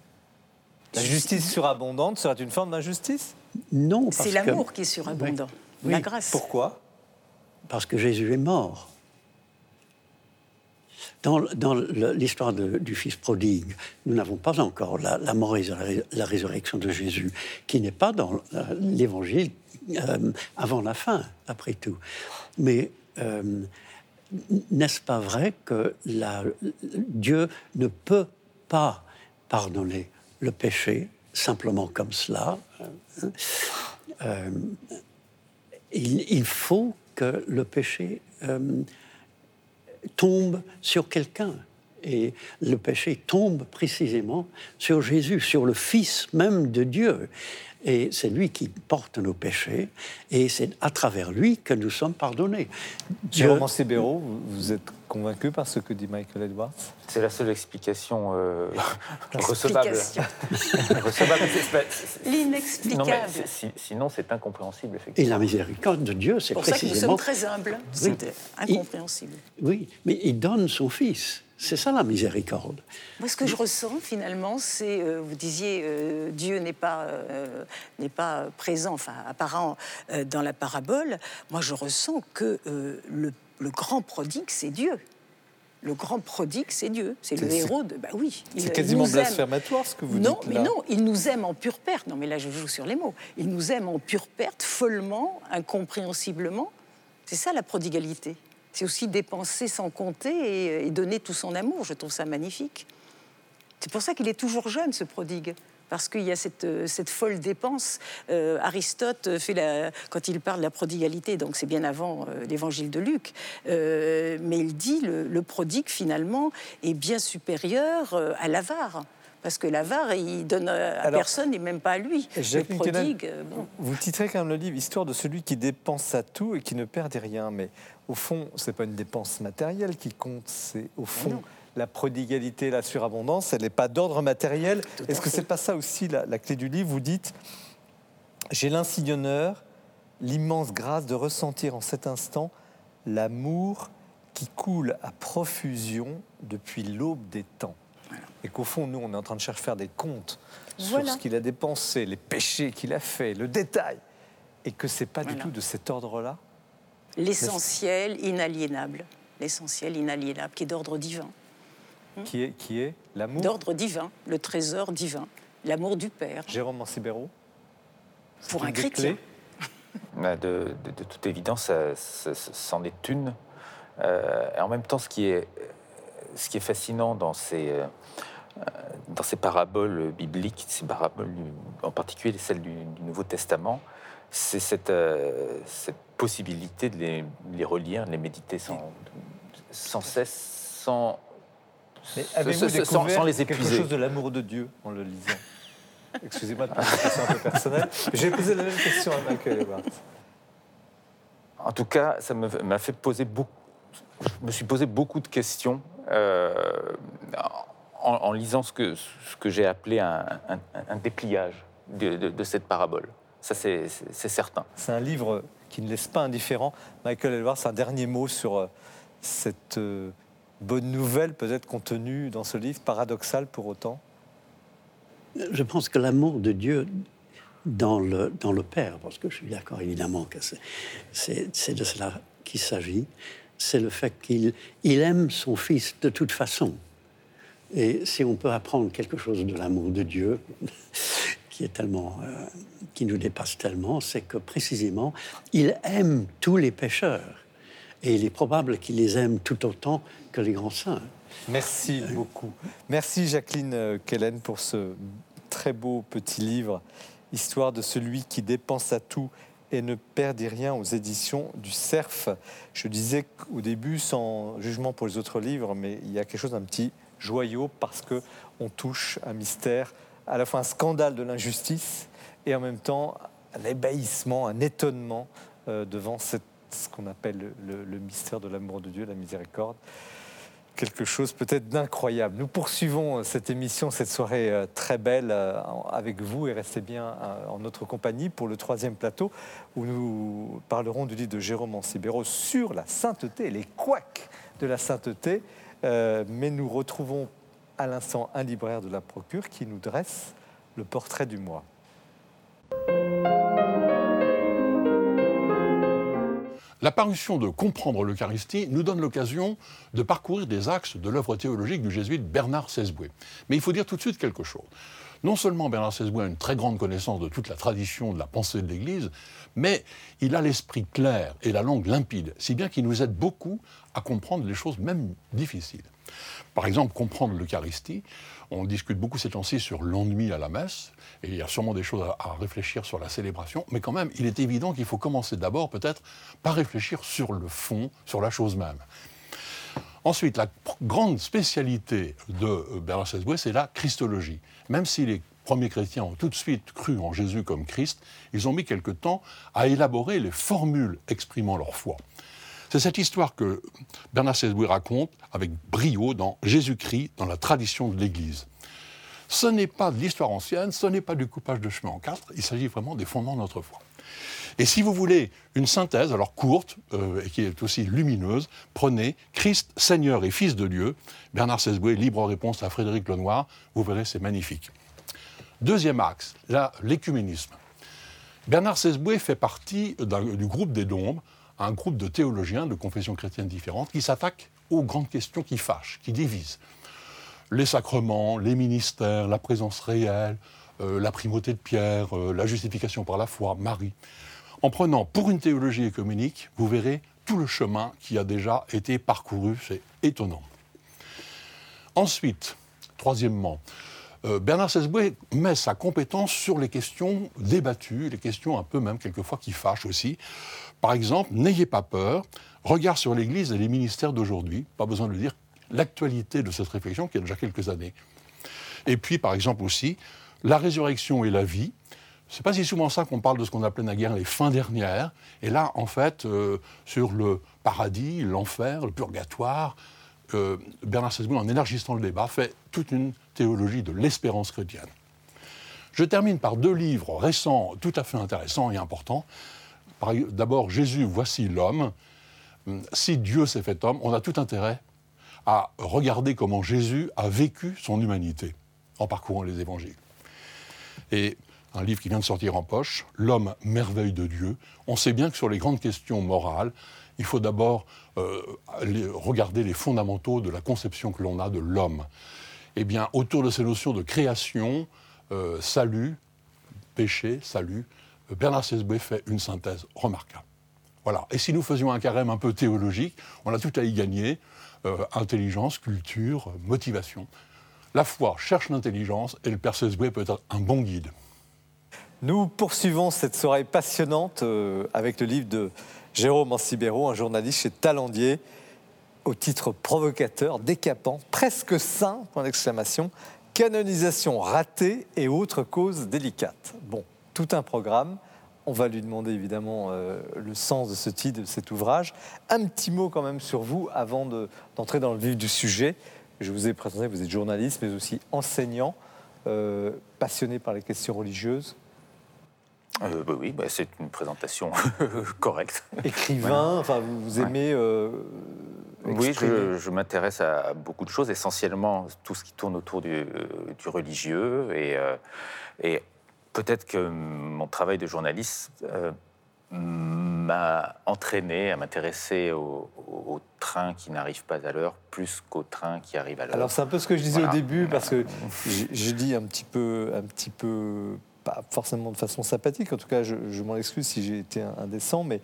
La justice surabondante serait une forme d'injustice? Non, c'est l'amour qui est surabondant. La grâce. Pourquoi? Parce que Jésus est mort. Dans, l'histoire du Fils prodigue, nous n'avons pas encore la, mort et la, résurrection de Jésus, qui n'est pas dans euh, l'Évangile euh, avant la fin, après tout. Mais euh, n'est-ce pas vrai que Dieu ne peut pas pardonner le péché simplement comme cela hein? il, faut que le péché tombe sur quelqu'un. Et le péché tombe précisément sur Jésus, sur le Fils même de Dieu. Et c'est lui qui porte nos péchés, et c'est à travers lui que nous sommes pardonnés. Jérôme Sébéro, vous êtes convaincu par ce que dit Michael Edwards? C'est la seule explication euh, recevable. recevable. L'inexplicable. sinon, c'est incompréhensible, effectivement. Et la miséricorde de Dieu, c'est précisément... C'est pour ça que nous sommes très humbles. C'est incompréhensible. oui, mais il donne son Fils. C'est ça la miséricorde. Moi, ce que je ressens finalement, c'est, euh, vous disiez, euh, Dieu n'est pas, euh, n'est pas présent, enfin apparent dans la parabole. Moi, je ressens que le, grand prodigue, c'est Dieu. Le grand prodigue, c'est Dieu. C'est le héros de. Bah oui. C'est quasiment blasphématoire ce que vous non, dites. Non, mais non, il nous aime en pure perte. Non, mais là, je joue sur les mots. Il nous aime en pure perte, follement, incompréhensiblement. C'est ça la prodigalité. C'est aussi dépenser sans compter et, donner tout son amour. Je trouve ça magnifique. C'est pour ça qu'il est toujours jeune, ce prodigue parce qu'il y a cette, cette, folle dépense. Euh, Aristote fait la, quand il parle de la prodigalité, donc c'est bien avant euh, l'évangile de Luc, euh, mais il dit le, le prodigue finalement est bien supérieur à l'avare. Parce que l'avare, il donne à personne et même pas à lui. Le prodigue, Vous titrez quand même le livre Histoire de celui qui dépense à tout et qui ne perd rien. Mais au fond, ce n'est pas une dépense matérielle qui compte, c'est au fond la prodigalité, la surabondance, elle n'est pas d'ordre matériel. Est-ce que ce n'est pas ça aussi la, clé du livre? Vous dites, j'ai l'insigne honneur, l'immense grâce de ressentir en cet instant l'amour qui coule à profusion depuis l'aube des temps. Et qu'au fond, nous, on est en train de chercher à faire des comptes sur ce qu'il a dépensé, les péchés qu'il a fait, le détail, et que ce n'est pas du tout de cet ordre-là? L'essentiel inaliénable. L'essentiel inaliénable, qui est d'ordre divin. Hmm qui est, qui est l'amour? D'ordre divin, le trésor divin, l'amour du Père. Jérôme Mancibero Pour un chrétien. Bah, de, toute évidence, c'en est une. Euh, et en même temps, ce qui est, ce qui est fascinant dans ces, euh, dans ces paraboles bibliques, ces paraboles, en particulier celles du, du Nouveau Testament, c'est cette, euh, cette, possibilité de les, relire, de les méditer sans, sans cesse, sans, Mais avez-vous sans, sans, les épuiser. quelque chose de l'amour de Dieu en le lisant? Excusez-moi de poser une question un peu personnelle, j'ai posé la même question à Michael Edwards. En tout cas, ça m'a fait poser beaucoup. Je me suis posé beaucoup de questions euh, en, lisant ce que, ce que j'ai appelé un, dépliage de, cette parabole. Ça, c'est certain. C'est un livre qui ne laisse pas indifférent. Michael Edwards, un dernier mot sur euh, cette euh, bonne nouvelle peut-être contenue dans ce livre, paradoxale pour autant Je pense que l'amour de Dieu dans le, dans le Père, parce que je suis d'accord évidemment que c'est de cela qu'il s'agit, c'est le fait qu'il il aime son Fils de toute façon. Et si on peut apprendre quelque chose de l'amour de Dieu, qui est tellement, euh, qui nous dépasse tellement, c'est que précisément, il aime tous les pécheurs. Et il est probable qu'il les aime tout autant que les grands saints. Merci beaucoup. Merci Jacqueline euh, Kellen pour ce très beau petit livre, Histoire de celui qui dépense à tout et ne perdit rien aux éditions du CERF. Je disais au début, sans jugement pour les autres livres, mais il y a quelque chose d'un petit joyau parce que on touche un mystère, à la fois un scandale de l'injustice et en même temps un ébahissement, un étonnement euh, devant ce qu'on appelle le mystère de l'amour de Dieu, la miséricorde quelque chose peut-être d'incroyable. Nous poursuivons euh, cette émission, cette soirée euh, très belle avec vous et restez bien en notre compagnie pour le troisième plateau où nous parlerons du livre de Jérôme Ancibero sur la sainteté, les couacs de la sainteté. mais nous retrouvons à l'instant un libraire de la Procure qui nous dresse le portrait du mois. L'apparition de Comprendre l'Eucharistie nous donne l'occasion de parcourir des axes de l'œuvre théologique du jésuite Bernard Sesboué. Mais il faut dire tout de suite quelque chose. Non seulement Bernard Sesboué a une très grande connaissance de toute la tradition de la pensée de l'Église, mais il a l'esprit clair et la langue limpide, si bien qu'il nous aide beaucoup à comprendre les choses même difficiles. Par exemple, comprendre l'Eucharistie, on discute beaucoup ces temps-ci sur l'ennui à la messe, et il y a sûrement des choses à, réfléchir sur la célébration, mais quand même, il est évident qu'il faut commencer d'abord peut-être par réfléchir sur le fond, sur la chose même. Ensuite, la grande spécialité de euh, Bernard Sesboué, c'est la Christologie. Même si les premiers chrétiens ont tout de suite cru en Jésus comme Christ, ils ont mis quelque temps à élaborer les formules exprimant leur foi. C'est cette histoire que Bernard Sesboué raconte avec brio dans Jésus-Christ, dans la tradition de l'Église. Ce n'est pas de l'histoire ancienne, ce n'est pas du coupage de chemin en quatre, il s'agit vraiment des fondements de notre foi. Et si vous voulez une synthèse, alors courte euh, et qui est aussi lumineuse, prenez Christ, Seigneur et Fils de Dieu, Bernard Sesboué, libre réponse à Frédéric Lenoir, vous verrez, c'est magnifique. Deuxième axe, l'écuménisme. Bernard Sesboué fait partie du groupe des Dombes, un groupe de théologiens de confessions chrétiennes différentes qui s'attaquent aux grandes questions qui fâchent, qui divisent. Les sacrements, les ministères, la présence réelle, euh, la primauté de Pierre, euh, la justification par la foi, Marie. En prenant pour une théologie écuménique, vous verrez tout le chemin qui a déjà été parcouru, c'est étonnant. Ensuite, troisièmement, euh, Bernard Sesboué met sa compétence sur les questions débattues, les questions un peu même quelquefois qui fâchent aussi. Par exemple, n'ayez pas peur, regard sur l'Église et les ministères d'aujourd'hui, pas besoin de le dire, l'actualité de cette réflexion qui a déjà quelques années. Et puis, par exemple aussi, la résurrection et la vie. C'est pas si souvent ça qu'on parle de ce qu'on appelait naguère les fins dernières. Et là, en fait, euh, sur le paradis, l'enfer, le purgatoire, euh, Bernard Sesboué, en élargissant le débat, fait toute une théologie de l'espérance chrétienne. Je termine par deux livres récents, tout à fait intéressants et importants. D'abord, Jésus, voici l'homme. Si Dieu s'est fait homme, on a tout intérêt à regarder comment Jésus a vécu son humanité en parcourant les évangiles. Et un livre qui vient de sortir en poche, L'homme merveille de Dieu. On sait bien que sur les grandes questions morales, il faut d'abord euh, regarder les fondamentaux de la conception que l'on a de l'homme. Eh bien, autour de ces notions de création, euh, salut, péché, salut, Bernard Sesboué fait une synthèse remarquable. Voilà. Et si nous faisions un carême un peu théologique, on a tout à y gagner euh, intelligence, culture, motivation. La foi cherche l'intelligence et le Père Sesboué peut être un bon guide. Nous poursuivons cette soirée passionnante euh, avec le livre de Jérôme Ancibero, un journaliste chez Talandier, au titre provocateur, décapant, presque saint, point d'exclamation, canonisation ratée et autres causes délicates. Tout un programme. on va lui demander évidemment euh, le sens de ce titre, de cet ouvrage. Un petit mot quand même sur vous avant d'entrer dans le vif du sujet. Je vous ai présenté, vous êtes journaliste, mais aussi enseignant, euh, passionné par les questions religieuses. Euh, bah oui, bah, c'est une présentation correcte. Écrivain, enfin, vous, aimez. oui, je, je m'intéresse à beaucoup de choses, essentiellement tout ce qui tourne autour du, du religieux et, et peut-être que mon travail de journaliste euh, m'a entraîné à m'intéresser aux au trains qui n'arrivent pas à l'heure plus qu'aux trains qui arrivent à l'heure. Alors c'est un peu ce que je disais au début parce que je, dis un petit peu, un petit peu, pas forcément de façon sympathique. En tout cas, je, m'en excuse si j'ai été indécent, mais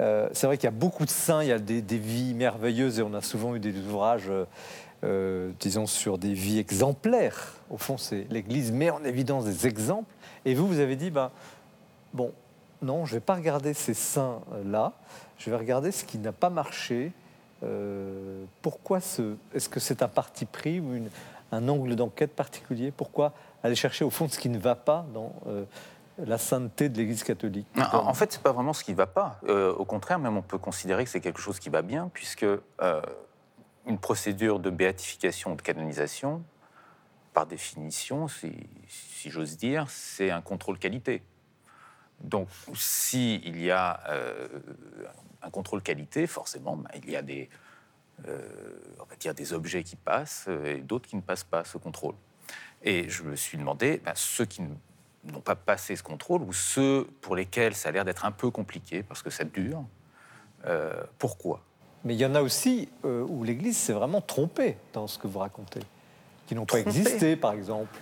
euh, c'est vrai qu'il y a beaucoup de saints, il y a des, vies merveilleuses et on a souvent eu des ouvrages. Euh, disons, sur des vies exemplaires. Au fond, c'est l'Église met en évidence des exemples et vous, vous avez dit, ben, bon, non, je ne vais pas regarder ces saints-là, je vais regarder ce qui n'a pas marché. Euh, pourquoi ce... Est-ce que c'est un parti pris ou un angle d'enquête particulier? Pourquoi aller chercher au fond ce qui ne va pas dans euh, la sainteté de l'Église catholique? En fait, ce n'est pas vraiment ce qui ne va pas. Euh, au contraire, même on peut considérer que c'est quelque chose qui va bien, puisque une procédure de béatification ou de canonisation, par définition, si, si j'ose dire, c'est un contrôle qualité. Donc, s'il il y a euh, un contrôle qualité, forcément, bah, il y a des, euh, objets qui passent euh, et d'autres qui ne passent pas ce contrôle. Et je me suis demandé, bah, ceux qui n'ont pas passé ce contrôle ou ceux pour lesquels ça a l'air d'être un peu compliqué parce que ça dure, pourquoi? Mais il y en a aussi où l'Église s'est vraiment trompée dans ce que vous racontez qui n'ont pas existé, par exemple.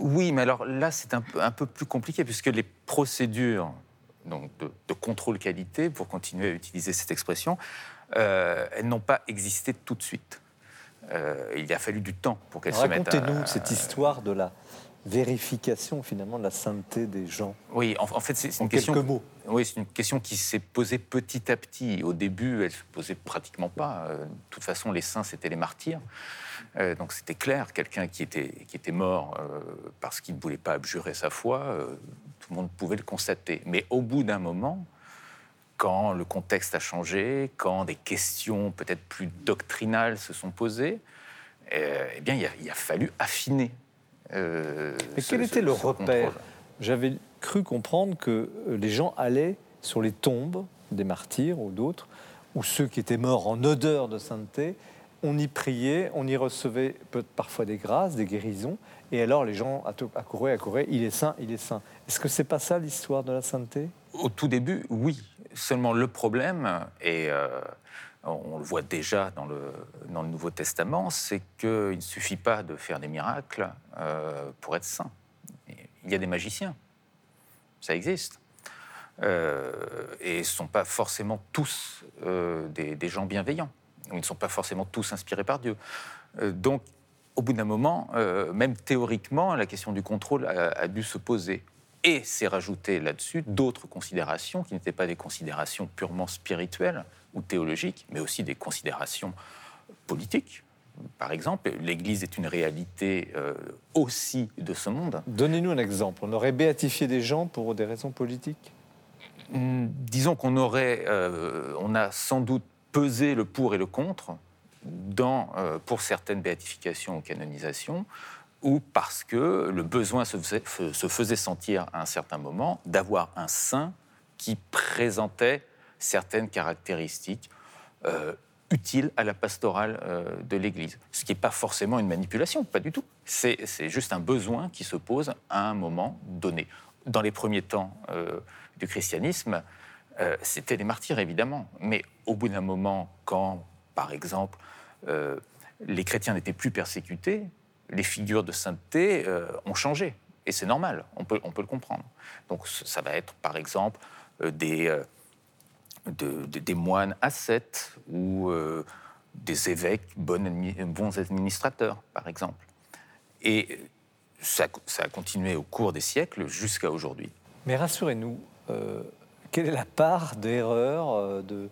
Oui, mais alors là, c'est un peu, un peu plus compliqué, puisque les procédures donc de, contrôle qualité, pour continuer à utiliser cette expression, euh, elles n'ont pas existé tout de suite. Euh, il a fallu du temps pour qu'elles se mettent à... Racontez-nous cette histoire de la vérification finalement de la sainteté des gens. Oui, en, fait, c'est une question. Quelques mots. Oui, c'est une question qui s'est posée petit à petit. Au début, elle se posait pratiquement pas. Euh, de toute façon, les saints, c'était les martyrs. Euh, donc c'était clair, quelqu'un qui était, qui était mort euh, parce qu'il ne voulait pas abjurer sa foi, euh, tout le monde pouvait le constater. Mais au bout d'un moment, quand le contexte a changé, quand des questions peut-être plus doctrinales se sont posées, eh bien, il a, fallu affiner. Mais quel était le repère? J'avais cru comprendre que les gens allaient sur les tombes des martyrs ou d'autres, ou ceux qui étaient morts en odeur de sainteté, on y priait, on y recevait parfois des grâces, des guérisons, et alors les gens accouraient, accouraient, il est saint, il est saint. Est-ce que c'est pas ça l'histoire de la sainteté? Au tout début, oui. Seulement le problème, et euh, on le voit déjà dans le, Nouveau Testament, c'est qu'il ne suffit pas de faire des miracles euh, pour être saint. Il y a des magiciens, ça existe. Euh, et ce ne sont pas forcément tous des gens bienveillants ils ne sont pas forcément tous inspirés par Dieu. Euh, donc, au bout d'un moment, euh, même théoriquement, la question du contrôle a, dû se poser. Et s'est rajouté là-dessus d'autres considérations qui n'étaient pas des considérations purement spirituelles ou théologiques, mais aussi des considérations politiques. Par exemple, l'Église est une réalité euh, aussi de ce monde. Donnez-nous un exemple. On aurait béatifié des gens pour des raisons politiques? Disons qu'on aurait, on a sans doute peser le pour et le contre dans, euh, pour certaines béatifications ou canonisations, ou parce que le besoin se faisait, se faisait sentir à un certain moment d'avoir un saint qui présentait certaines caractéristiques euh, utiles à la pastorale euh, de l'Église. Ce qui n'est pas forcément une manipulation, pas du tout. C'est juste un besoin qui se pose à un moment donné. Dans les premiers temps du christianisme, euh, c'était les martyrs, évidemment. Mais au bout d'un moment, quand, par exemple, euh, les chrétiens n'étaient plus persécutés, les figures de sainteté euh, ont changé. Et c'est normal, on peut, on peut le comprendre. Donc ça va être, par exemple, des, des moines ascètes ou des évêques bons administrateurs, par exemple. Et ça, a continué au cours des siècles jusqu'à aujourd'hui. Mais rassurez-nous, quelle est la part d'erreur, euh, de,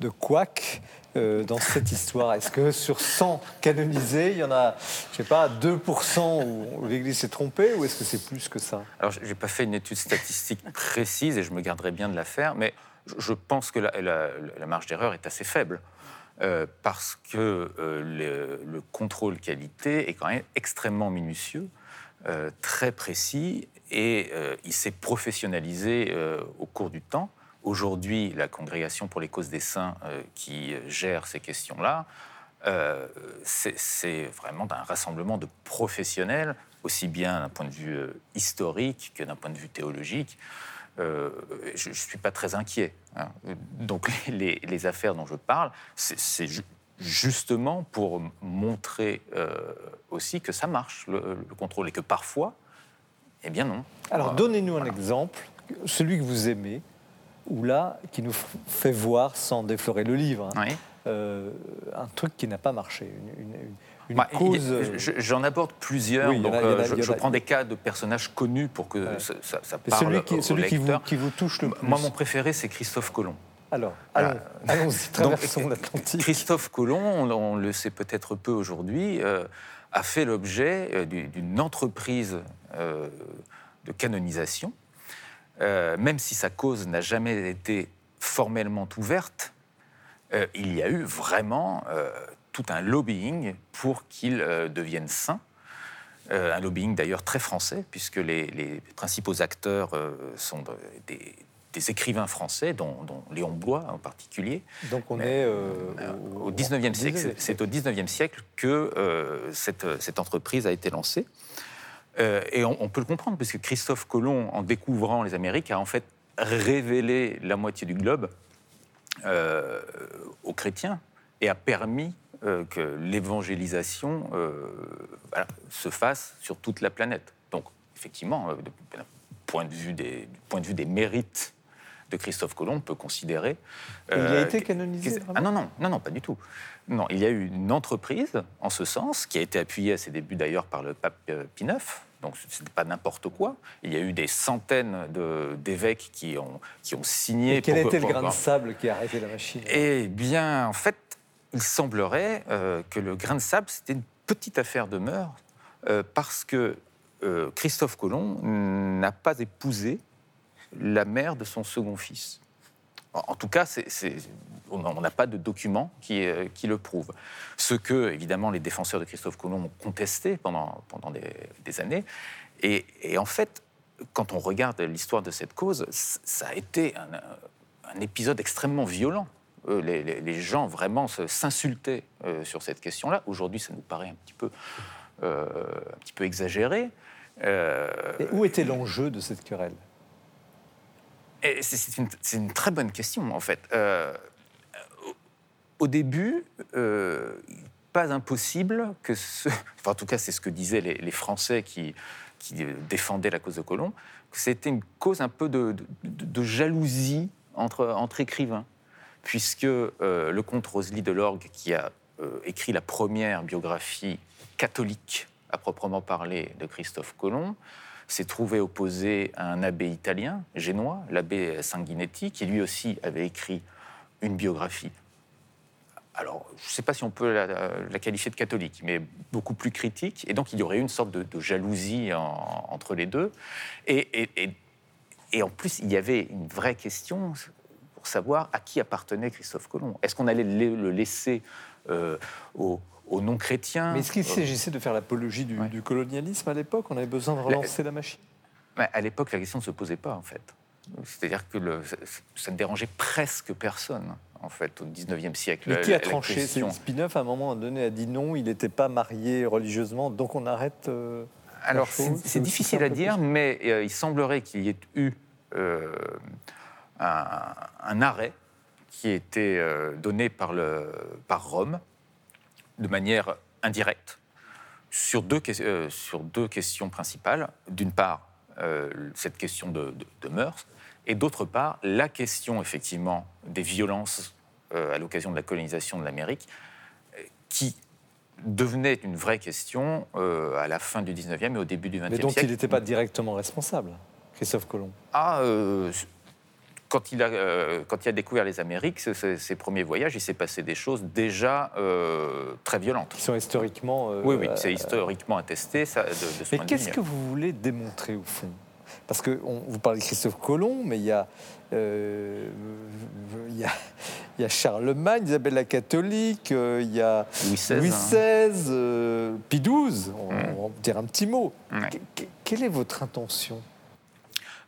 de couac euh, dans cette histoire? Est-ce que sur 100 canonisés, il y en a, je sais pas, 2% où l'Église s'est trompée ou est-ce que c'est plus que ça? Alors, je n'ai pas fait une étude statistique précise et je me garderai bien de la faire, mais je pense que la, marge d'erreur est assez faible. Euh, parce que le, contrôle qualité est quand même extrêmement minutieux, très précis, et il s'est professionnalisé au cours du temps. Aujourd'hui, la Congrégation pour les causes des saints euh, qui gère ces questions-là, euh, c'est vraiment un rassemblement de professionnels, aussi bien d'un point de vue euh, historique que d'un point de vue théologique. je ne suis pas très inquiet. Hein. Donc les, affaires dont je parle, c'est justement pour montrer aussi que ça marche, le, contrôle, et que parfois, eh bien non. Alors donnez-nous un exemple, celui que vous aimez, ou là, qui nous fait voir, sans déflorer le livre, hein, euh, un truc qui n'a pas marché, une, bah, cause... Euh, j'en aborde plusieurs, donc je, prends des cas de personnages connus pour que ça, ça, parle celui, qui, celui qui, vous, qui, vous, touche le plus. Moi, mon préféré, c'est Christophe Colomb. Alors, allons-y, traversons l'Atlantique. Christophe Colomb, on, le sait peut-être peu aujourd'hui, euh, a fait l'objet d'une entreprise de canonisation euh, même si sa cause n'a jamais été formellement ouverte, euh, il y a eu vraiment euh, tout un lobbying pour qu'il devienne saint. un lobbying d'ailleurs très français, puisque les, principaux acteurs sont des, écrivains français, dont, Léon Blois en particulier. Donc on est au, 19e siècle. C'est au 19e siècle que cette, entreprise a été lancée. Euh, et on, peut le comprendre, parce que Christophe Colomb, en découvrant les Amériques, a en fait révélé la moitié du globe euh, aux chrétiens et a permis euh, que l'évangélisation se fasse sur toute la planète. Donc, effectivement, du point de vue des, du point de vue des mérites de Christophe Colomb, peut considérer. il a été canonisé Ah non, non, non, non, pas du tout. Non, il y a eu une entreprise en ce sens, qui a été appuyée à ses débuts d'ailleurs par le pape Pie IX, donc ce n'était pas n'importe quoi. Il y a eu des centaines d'évêques qui ont, qui ont signé. Et quel était le grain de sable qui a arrêté la machine Eh bien, en fait, il semblerait euh, que le grain de sable, c'était une petite affaire de mœurs, euh, parce que euh, Christophe Colomb n'a pas épousé la mère de son second fils. En, tout cas, on n'a pas de documents qui, euh, qui, le prouvent. Ce que, évidemment, les défenseurs de Christophe Colomb ont contesté pendant, des, années. Et, en fait, quand on regarde l'histoire de cette cause, ça a été un, épisode extrêmement violent. Euh, les, gens vraiment s'insultaient euh, sur cette question-là. Aujourd'hui, ça nous paraît un petit peu, un petit peu exagéré. Et où était l'enjeu de cette querelle? C'est une, très bonne question, en fait au début, euh, pas impossible que ce... Enfin, en tout cas, c'est ce que disaient les, Français qui, qui, défendaient la cause de Colomb, que c'était une cause un peu de, jalousie entre, écrivains. Puisque euh, le comte Rosely de Lorgue, qui a euh, écrit la première biographie catholique à proprement parler de Christophe Colomb, s'est trouvé opposé à un abbé italien, génois, l'abbé Sanguinetti, qui lui aussi avait écrit une biographie alors, je ne sais pas si on peut la, qualifier de catholique, mais beaucoup plus critique. Et donc, il y aurait une sorte de, jalousie entre les deux. Et, en plus, il y avait une vraie question pour savoir à qui appartenait Christophe Colomb. Est-ce qu'on allait le laisser euh, aux, non-chrétiens. Mais est-ce qu'il s'agissait de faire l'apologie du, colonialisme à l'époque? On avait besoin de relancer la, machine. À l'époque, la question ne se posait pas, en fait. C'est-à-dire que ça ne dérangeait presque personne en fait, au 19e siècle. Mais qui a tranché? Spinoff, à un moment donné, a dit non, il n'était pas marié religieusement, donc on arrête. Euh, Alors, c'est difficile à dire, mais euh, il semblerait qu'il y ait eu euh, un, arrêt qui a été donné par, le, par Rome de manière indirecte sur deux, sur deux questions principales. D'une part, cette question de, de, de mœurs, et d'autre part, la question effectivement des violences euh, à l'occasion de la colonisation de l'Amérique, qui devenait une vraie question euh, à la fin du 19e et au début du 20e siècle. Mais dont il n'était pas directement responsable, Christophe Colomb Ah, euh, quand il, a, euh, quand il a découvert les Amériques, ses, premiers voyages, il s'est passé des choses déjà euh, très violentes. Qui sont historiquement. Euh, oui, oui, c'est historiquement attesté. Ça, de, de mais qu'est-ce que vous voulez démontrer au fond? Parce que vous parlez de Christophe Colomb, mais il y a. il, y a, il y a Charlemagne, Isabelle la catholique, il y a Louis XVI, Louis XVI Pie XII, on, mm. on, va dire un petit mot. Quelle est votre intention?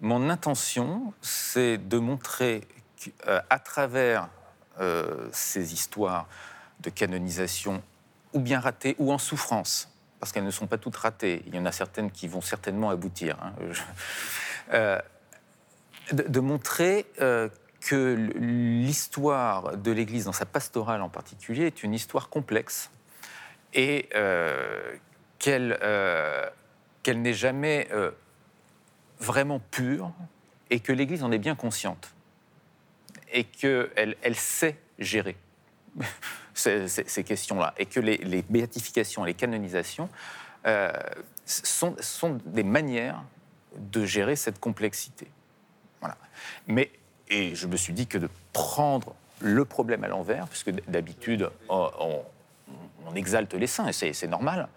Mon intention, c'est de montrer euh, travers euh, ces histoires de canonisation, ou bien ratées, ou en souffrance, parce qu'elles ne sont pas toutes ratées, il y en a certaines qui vont certainement aboutir, hein, euh, de, montrer que l'histoire de l'Église, dans sa pastorale en particulier, est une histoire complexe et qu'elle n'est jamais vraiment pure et que l'Église en est bien consciente et qu'elle elle sait gérer ces, questions-là et que les, béatifications, les canonisations euh, sont, sont, des manières de gérer cette complexité. Voilà. Mais, et je me suis dit que de prendre le problème à l'envers, puisque d'habitude on, on, exalte les saints, et c'est normal,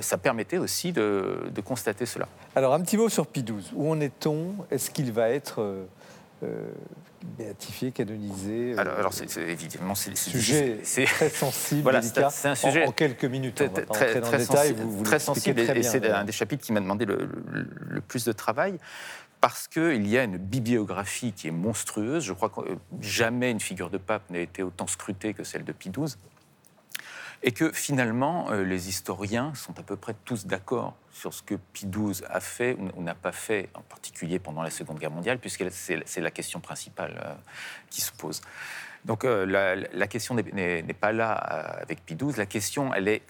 ça permettait aussi de, constater cela. Alors un petit mot sur Pie XII. Où en est-on? Est-ce qu'il va être euh, euh, béatifié, canonisé Alors, c'est, évidemment c'est sujet très sensible, voilà, C'est un sujet en, quelques minutes. Très, très, très, sensible, vous, très sensible et, c'est un des chapitres qui m'a demandé le, plus de travail parce qu'il y a une bibliographie qui est monstrueuse. Je crois que jamais une figure de pape n'a été autant scrutée que celle de Pie XII et que finalement, euh, les historiens sont à peu près tous d'accord sur ce que Pie XII a fait ou n'a pas fait, en particulier pendant la Seconde Guerre mondiale, puisque c'est la question principale euh, qui se pose. Donc euh, la, question n'est pas là avec Pie XII, la question, elle est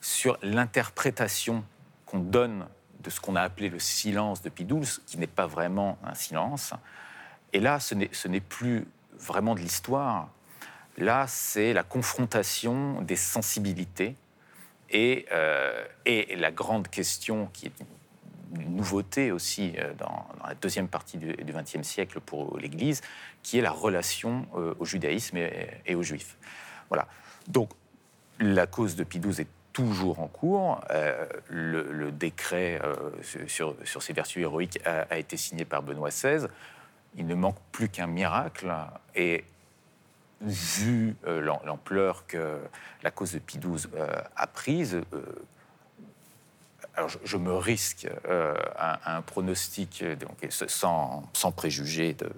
sur l'interprétation qu'on donne de ce qu'on a appelé le silence de Pie XII, qui n'est pas vraiment un silence. Et là, ce n'est plus vraiment de l'histoire, Là, c'est la confrontation des sensibilités et, euh, et, la grande question qui est une nouveauté aussi euh, dans, la deuxième partie du XXe siècle pour l'Église, qui est la relation euh, au judaïsme et, aux juifs. Voilà. Donc, la cause de Pie est toujours en cours. le, décret sur, ces vertus héroïques a, a, été signé par Benoît XVI. Il ne manque plus qu'un miracle. Et vu euh, l'ampleur que la cause de Pie XII euh, a prise, euh, je, me risque un pronostic donc, sans, sans préjuger de,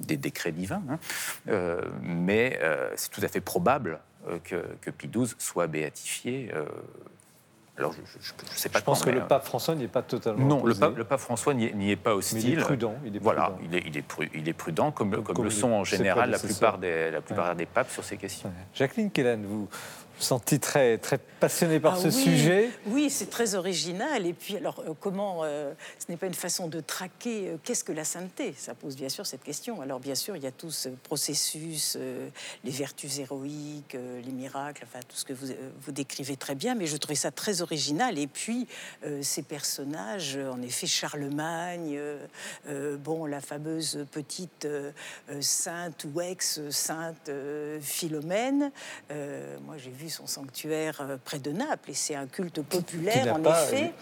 des décrets divins, hein, mais c'est tout à fait probable que, que Pie XII soit béatifié alors, je ne sais pas. Je pense que le pape François n'y est pas totalement. Non, le pape, le pape, François n'y est, pas hostile. il est prudent. Il est voilà, il est, il est, il est prudent, comme, comme, le sont en général la plupart, des, la plupart des papes sur ces questions. Jacqueline Kellen, vous, senti très, très passionné par ah ce sujet. Oui, c'est très original. Et puis, alors, euh, comment euh, Ce n'est pas une façon de traquer euh, qu'est-ce que la sainteté? Ça pose bien sûr cette question. Alors, bien sûr, il y a tout ce processus, les vertus héroïques, les miracles, enfin, tout ce que vous, vous décrivez très bien. Mais je trouvais ça très original. Et puis, ces personnages, en effet, Charlemagne, bon, la fameuse petite sainte ou ex-sainte Philomène. moi, j'ai vu son sanctuaire euh, près de Naples. Et c'est un culte populaire, en effet.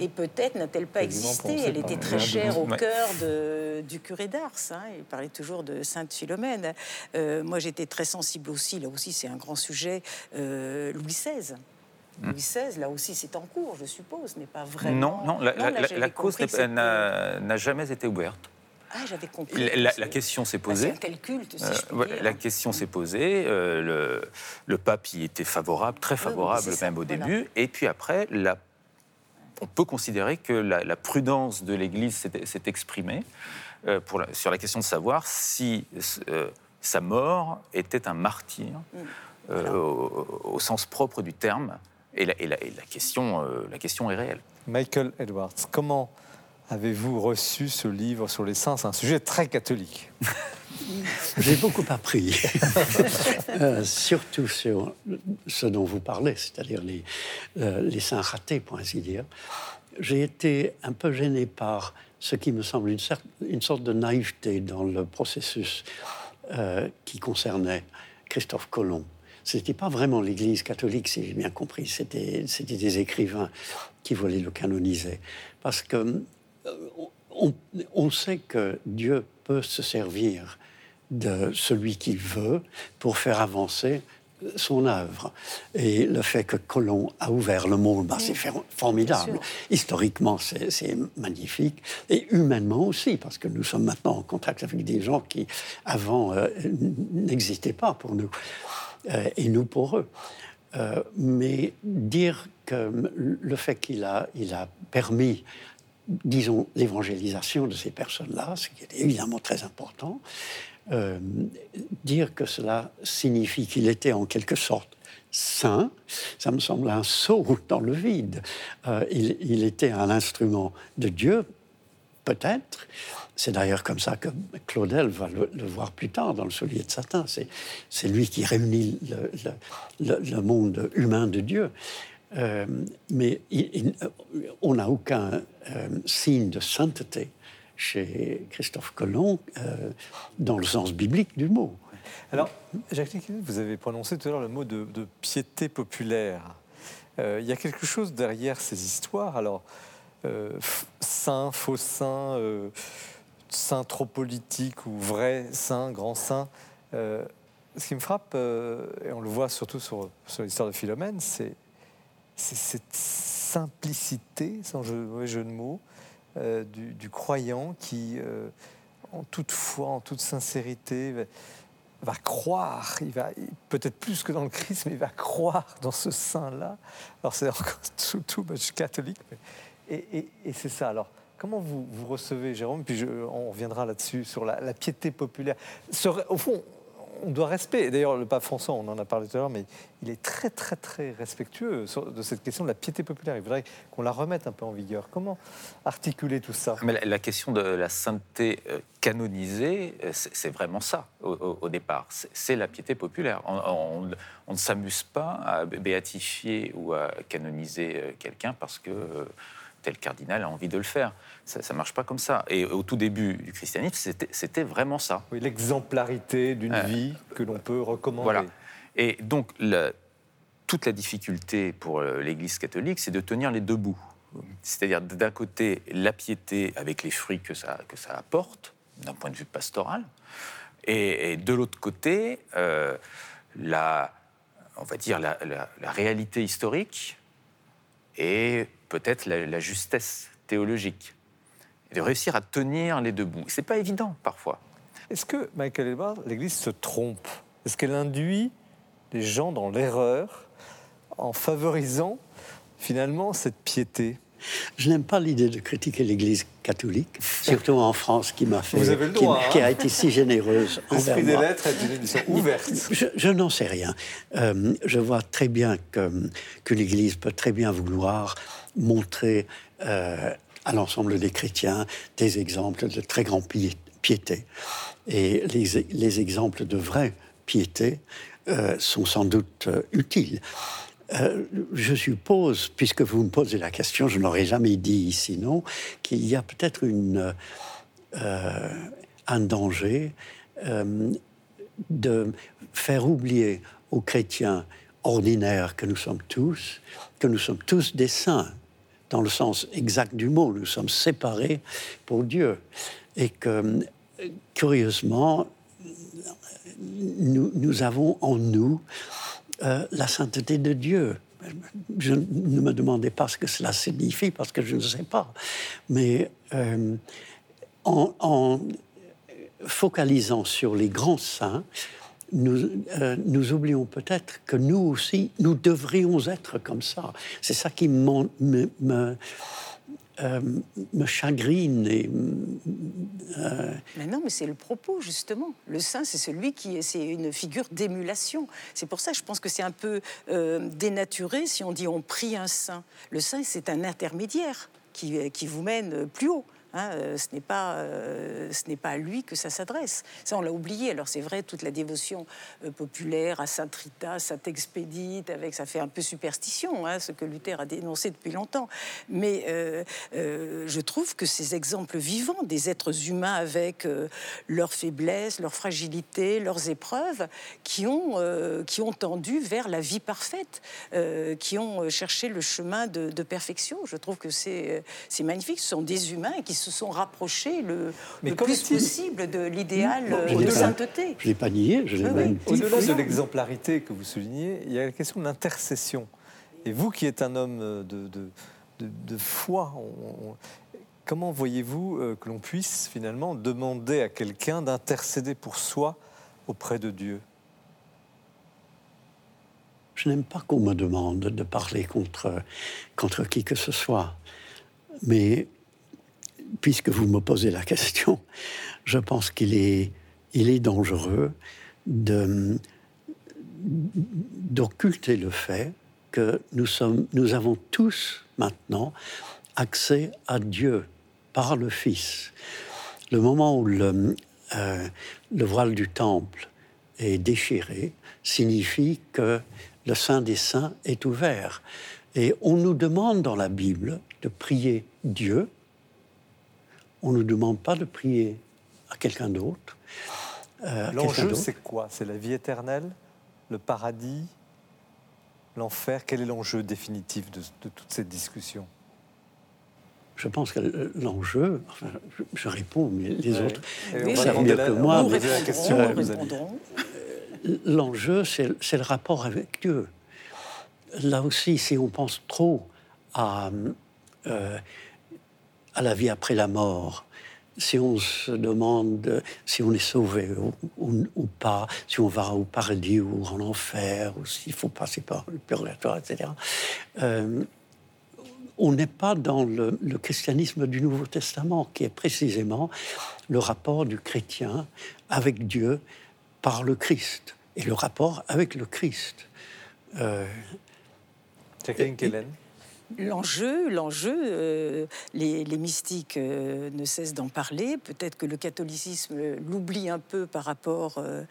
Et peut-être n'a-t-elle pas existé. Elle était très chère au cœur de, du curé d'Ars. Hein. Il parlait toujours de Sainte Philomène. Euh, moi, j'étais très sensible aussi. Là aussi, c'est un grand sujet. Euh, Louis XVI. Hmm. Louis XVI, là aussi, c'est en cours, je suppose, n'est pas vraiment. Non, non, la, la cause n'a jamais été ouverte. Ah, j'avais compris. La, question s'est posée. Bah, c'est un culte, si euh, La question s'est posée. Euh, le, le, pape y était favorable, très favorable même au début. Et puis après, la, on peut considérer que la, prudence de l'Église s'est exprimée euh, pour sur la question de savoir si sa mort était un martyr mm. au, sens propre du terme. Et la, et la question, la question est réelle. Michael Edwards, comment avez-vous reçu ce livre sur les saints? C'est un sujet très catholique. J'ai beaucoup appris, euh, surtout sur ce dont vous parlez, c'est-à-dire les, euh, les saints ratés, pour ainsi dire. J'ai été un peu gêné par ce qui me semble une, une sorte de naïveté dans le processus euh, qui concernait Christophe Colomb. Ce n'était pas vraiment l'Église catholique, si j'ai bien compris, c'était des écrivains qui voulaient le canoniser. Parce que euh, on, sait que Dieu peut se servir de celui qu'il veut pour faire avancer son œuvre. Et le fait que Colomb a ouvert le monde, bah, c'est formidable. Historiquement, c'est magnifique. Et humainement aussi, parce que nous sommes maintenant en contact avec des gens qui, avant, euh, n'existaient pas pour nous. Euh, et nous pour eux. Euh, mais dire que le fait qu'il a, il a permis, disons, l'évangélisation de ces personnes-là, ce qui est évidemment très important, euh, dire que cela signifie qu'il était en quelque sorte saint, ça me semble un saut dans le vide. il, il, était un instrument de Dieu, peut-être, c'est d'ailleurs comme ça que Claudel va le, voir plus tard dans le Soulier de Satan. C'est lui qui réunit le, monde humain de Dieu. Euh, mais on n'a aucun euh, signe de sainteté chez Christophe Colomb euh, dans le sens biblique du mot. Alors, Jacques vous avez prononcé tout à l'heure le mot de, piété populaire. il y a quelque chose derrière ces histoires. Alors, saint, faux saint, saint trop politique ou vrai saint, grand saint. Euh, ce qui me frappe, euh, et on le voit surtout sur, sur l'histoire de Philomène, c'est simplicité, sans jeu, de mots, euh, du, croyant qui, en toute foi, en toute sincérité, va, croire, il va peut-être plus que dans le Christ, mais il va croire dans ce saint-là. Alors c'est encore tout, tout catholique, et, et c'est ça. Alors Comment vous, vous recevez, Jérôme? Puis on reviendra là-dessus, sur la, piété populaire. au fond, on doit respecter. D'ailleurs, le pape François, on en a parlé tout à l'heure, mais il est très, très, très respectueux de cette question de la piété populaire. Il voudrait qu'on la remette un peu en vigueur. Comment articuler tout ça? Mais la, question de la sainteté euh, canonisée, euh, c'est vraiment ça, au, départ. C'est la piété populaire. On, on ne s'amuse pas à béatifier ou à canoniser euh, quelqu'un parce que tel cardinal a envie de le faire. Ça ne marche pas comme ça. Et au tout début du christianisme, c'était vraiment ça. Oui, l'exemplarité d'une vie que l'on peut recommander. Voilà. Et donc, toute la difficulté pour euh, l'Église catholique, c'est de tenir les deux bouts. C'est-à-dire, d'un côté, la piété avec les fruits que ça, que ça apporte, d'un point de vue pastoral, et, de l'autre côté, euh, la, on va dire la, la réalité historique et peut-être la, justesse théologique. De réussir à tenir les deux bouts. C'est pas évident parfois. Est-ce que, Michael Edward, l'Église se trompe? Est-ce qu'elle induit les gens dans l'erreur en favorisant finalement cette piété? Je n'aime pas l'idée de critiquer l'Église catholique, surtout en France, qui m'a fait, qui, a hein. été si généreuse L'esprit des lettres est une édition ouverte. Je, n'en sais rien. Euh, je vois très bien que, que l'Église peut très bien vouloir montrer euh, à l'ensemble des chrétiens des exemples de très grande piété. Et les, les, exemples de vraie piété euh, sont sans doute euh, je suppose, puisque vous me posez la question, je n'aurais jamais dit sinon, qu'il y a peut-être une, un danger de faire oublier aux chrétiens ordinaires que nous sommes tous, que nous sommes tous des saints dans le sens exact du mot. Nous sommes séparés pour Dieu. Et que, curieusement, nous, avons en nous euh, la sainteté de Dieu. Je ne me demandez pas ce que cela signifie parce que je ne sais pas. Mais euh, en, focalisant sur les grands saints, nous, euh, nous oublions peut-être que nous aussi, nous devrions être comme ça. C'est ça qui me, euh, me chagrine. Et, euh, Mais non, mais c'est le propos, justement. Le saint, c'est celui qui est, c'est une figure d'émulation. C'est pour ça je pense que c'est un peu dénaturé si on dit on prie un saint. Le saint, c'est un intermédiaire qui, qui vous mène plus haut. Hein, euh, ce n'est pas, euh, pas à lui que ça s'adresse. Ça, on l'a oublié. Alors c'est vrai, toute la dévotion euh, populaire à Sainte Rita, Sainte Expédite, avec ça fait un peu superstition, hein, ce que Luther a dénoncé depuis longtemps. Mais je trouve que ces exemples vivants des êtres humains avec leurs faiblesses, leurs fragilités, leurs épreuves, qui ont, qui ont tendu vers la vie parfaite, qui ont cherché le chemin de, de perfection. Je trouve que c'est magnifique. Ce sont des humains qui se sont rapprochés le, le plus possible de l'idéal de sainteté. Je ne l'ai pas nié, je l'ai même Au-delà de l'exemplarité que vous soulignez, il y a la question de l'intercession. Et vous qui êtes un homme de, de, de, foi, comment voyez-vous euh, que l'on puisse finalement demander à quelqu'un d'intercéder pour soi auprès de Dieu? Je n'aime pas qu'on me demande de parler contre, contre qui que ce soit. Mais puisque vous me posez la question, je pense qu'il est, il est dangereux d'occulter le fait que nous, sommes, nous avons tous maintenant accès à Dieu par le Fils. Le moment où le, euh, le voile du temple est déchiré signifie que le Saint des Saints est ouvert. Et on nous demande dans la Bible de prier Dieu on ne demande pas de prier à quelqu'un d'autre. Euh, L'enjeu, c'est quoi? C'est la vie éternelle Le paradis L'enfer? Quel est l'enjeu définitif de, toute cette discussion je pense que l'enjeu, enfin, je, réponds, mais les autres oui, mieux que moi. L'enjeu, c'est le rapport avec Dieu. Là aussi, si on pense trop à euh, à la vie après la mort, si on se demande si on est sauvé ou, pas, si on va au paradis ou en enfer, ou s'il faut passer par le purgatoire, etc. Euh, on n'est pas dans le, christianisme du Nouveau Testament, qui est précisément le rapport du chrétien avec Dieu par le Christ, et le rapport avec le Christ. Euh, Jacqueline Kellen L'enjeu, l'enjeu, euh, les, mystiques euh, ne cessent d'en parler. Peut-être que le catholicisme l'oublie un peu par rapport, euh,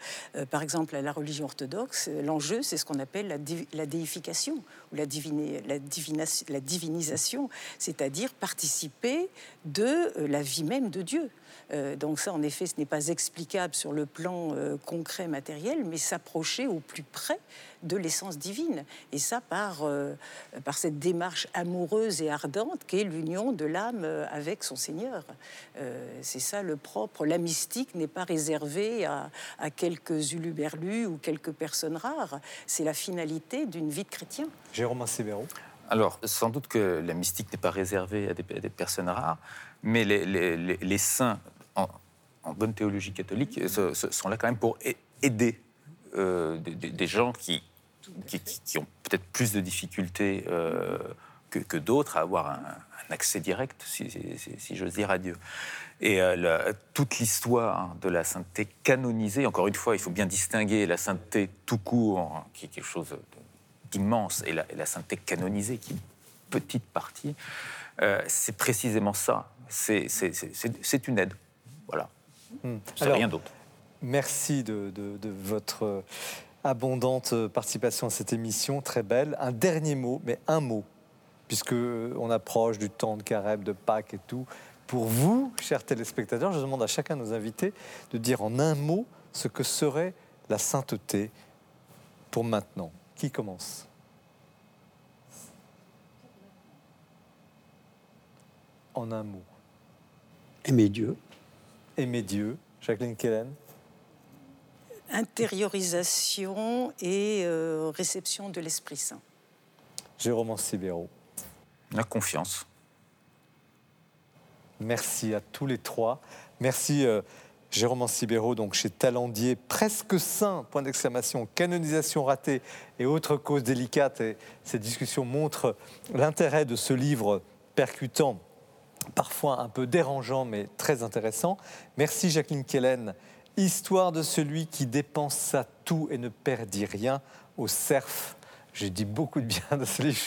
par exemple, à la religion orthodoxe. L'enjeu, c'est ce qu'on appelle la, déification ou la, divinisation, c'est-à-dire participer de la vie même de Dieu. Donc ça, en effet, ce n'est pas explicable sur le plan concret matériel, mais s'approcher au plus près de l'essence divine. Et ça par, euh, par cette démarche amoureuse et ardente qu'est l'union de l'âme euh, avec son Seigneur. Euh, c'est ça le propre. La mystique n'est pas réservée à, quelques uluberlus ou quelques personnes rares. C'est la finalité d'une vie de chrétien. Jérôme Sévéro. Alors, sans doute que la mystique n'est pas réservée à des, personnes rares, mais les, saints en, bonne théologie catholique sont là quand même pour aider des, gens qui, qui, ont peut-être plus de difficultés euh, que, d'autres à avoir un, accès direct, si, j'ose dire, à Dieu. Et euh, toute l'histoire de la sainteté canonisée, encore une fois, il faut bien distinguer la sainteté tout court, qui est quelque chose d'immense, et la, sainteté canonisée, qui est une petite partie, euh, c'est précisément ça. C'est une aide. Voilà. Hmm. C'est rien d'autre. Merci de, de votre abondante participation à cette émission, très belle. Un dernier mot, mais un mot, puisque on approche du temps de carême, de Pâques et tout. Pour vous, chers téléspectateurs, je demande à chacun de nos invités de dire en un mot ce que serait la sainteté pour maintenant. Qui commence? En un mot. Aimer Dieu. Aimer Dieu. Jacqueline Kellen intériorisation et euh, réception de l'Esprit Saint. Jérôme Ancibéro. La confiance. Merci à tous les trois. Merci euh, Jérôme Ancibéro, donc chez Talendier, presque saint, point d'exclamation, canonisation ratée et autres causes délicates. Et cette discussion montre l'intérêt de ce livre percutant, parfois un peu dérangeant, mais très intéressant. Merci Jacqueline Kellen Histoire de celui qui dépense sa tout et ne perdit rien au cerf. J'ai dit beaucoup de bien de ce livre,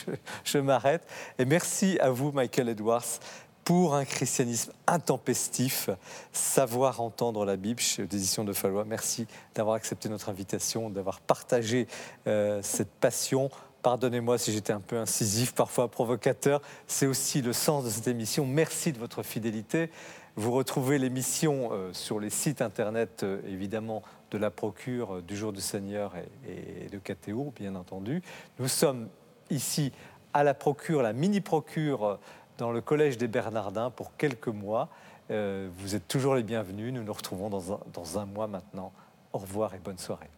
je, m'arrête. Et merci à vous, Michael Edwards, pour un christianisme intempestif, savoir entendre la Bible chez l'édition de Fallois. Merci d'avoir accepté notre invitation, d'avoir partagé euh, cette passion. Pardonnez-moi si j'étais un peu incisif, parfois provocateur. C'est aussi le sens de cette émission. Merci de votre fidélité. Vous retrouvez l'émission euh, sur les sites internet, euh, évidemment, de la Procure, du Jour du Seigneur et, de KTO, bien entendu. Nous sommes ici à la Procure, la mini-Procure dans le Collège des Bernardins pour quelques mois. Euh, vous êtes toujours les bienvenus. Nous nous retrouvons dans un, dans un mois maintenant. Au revoir et bonne soirée.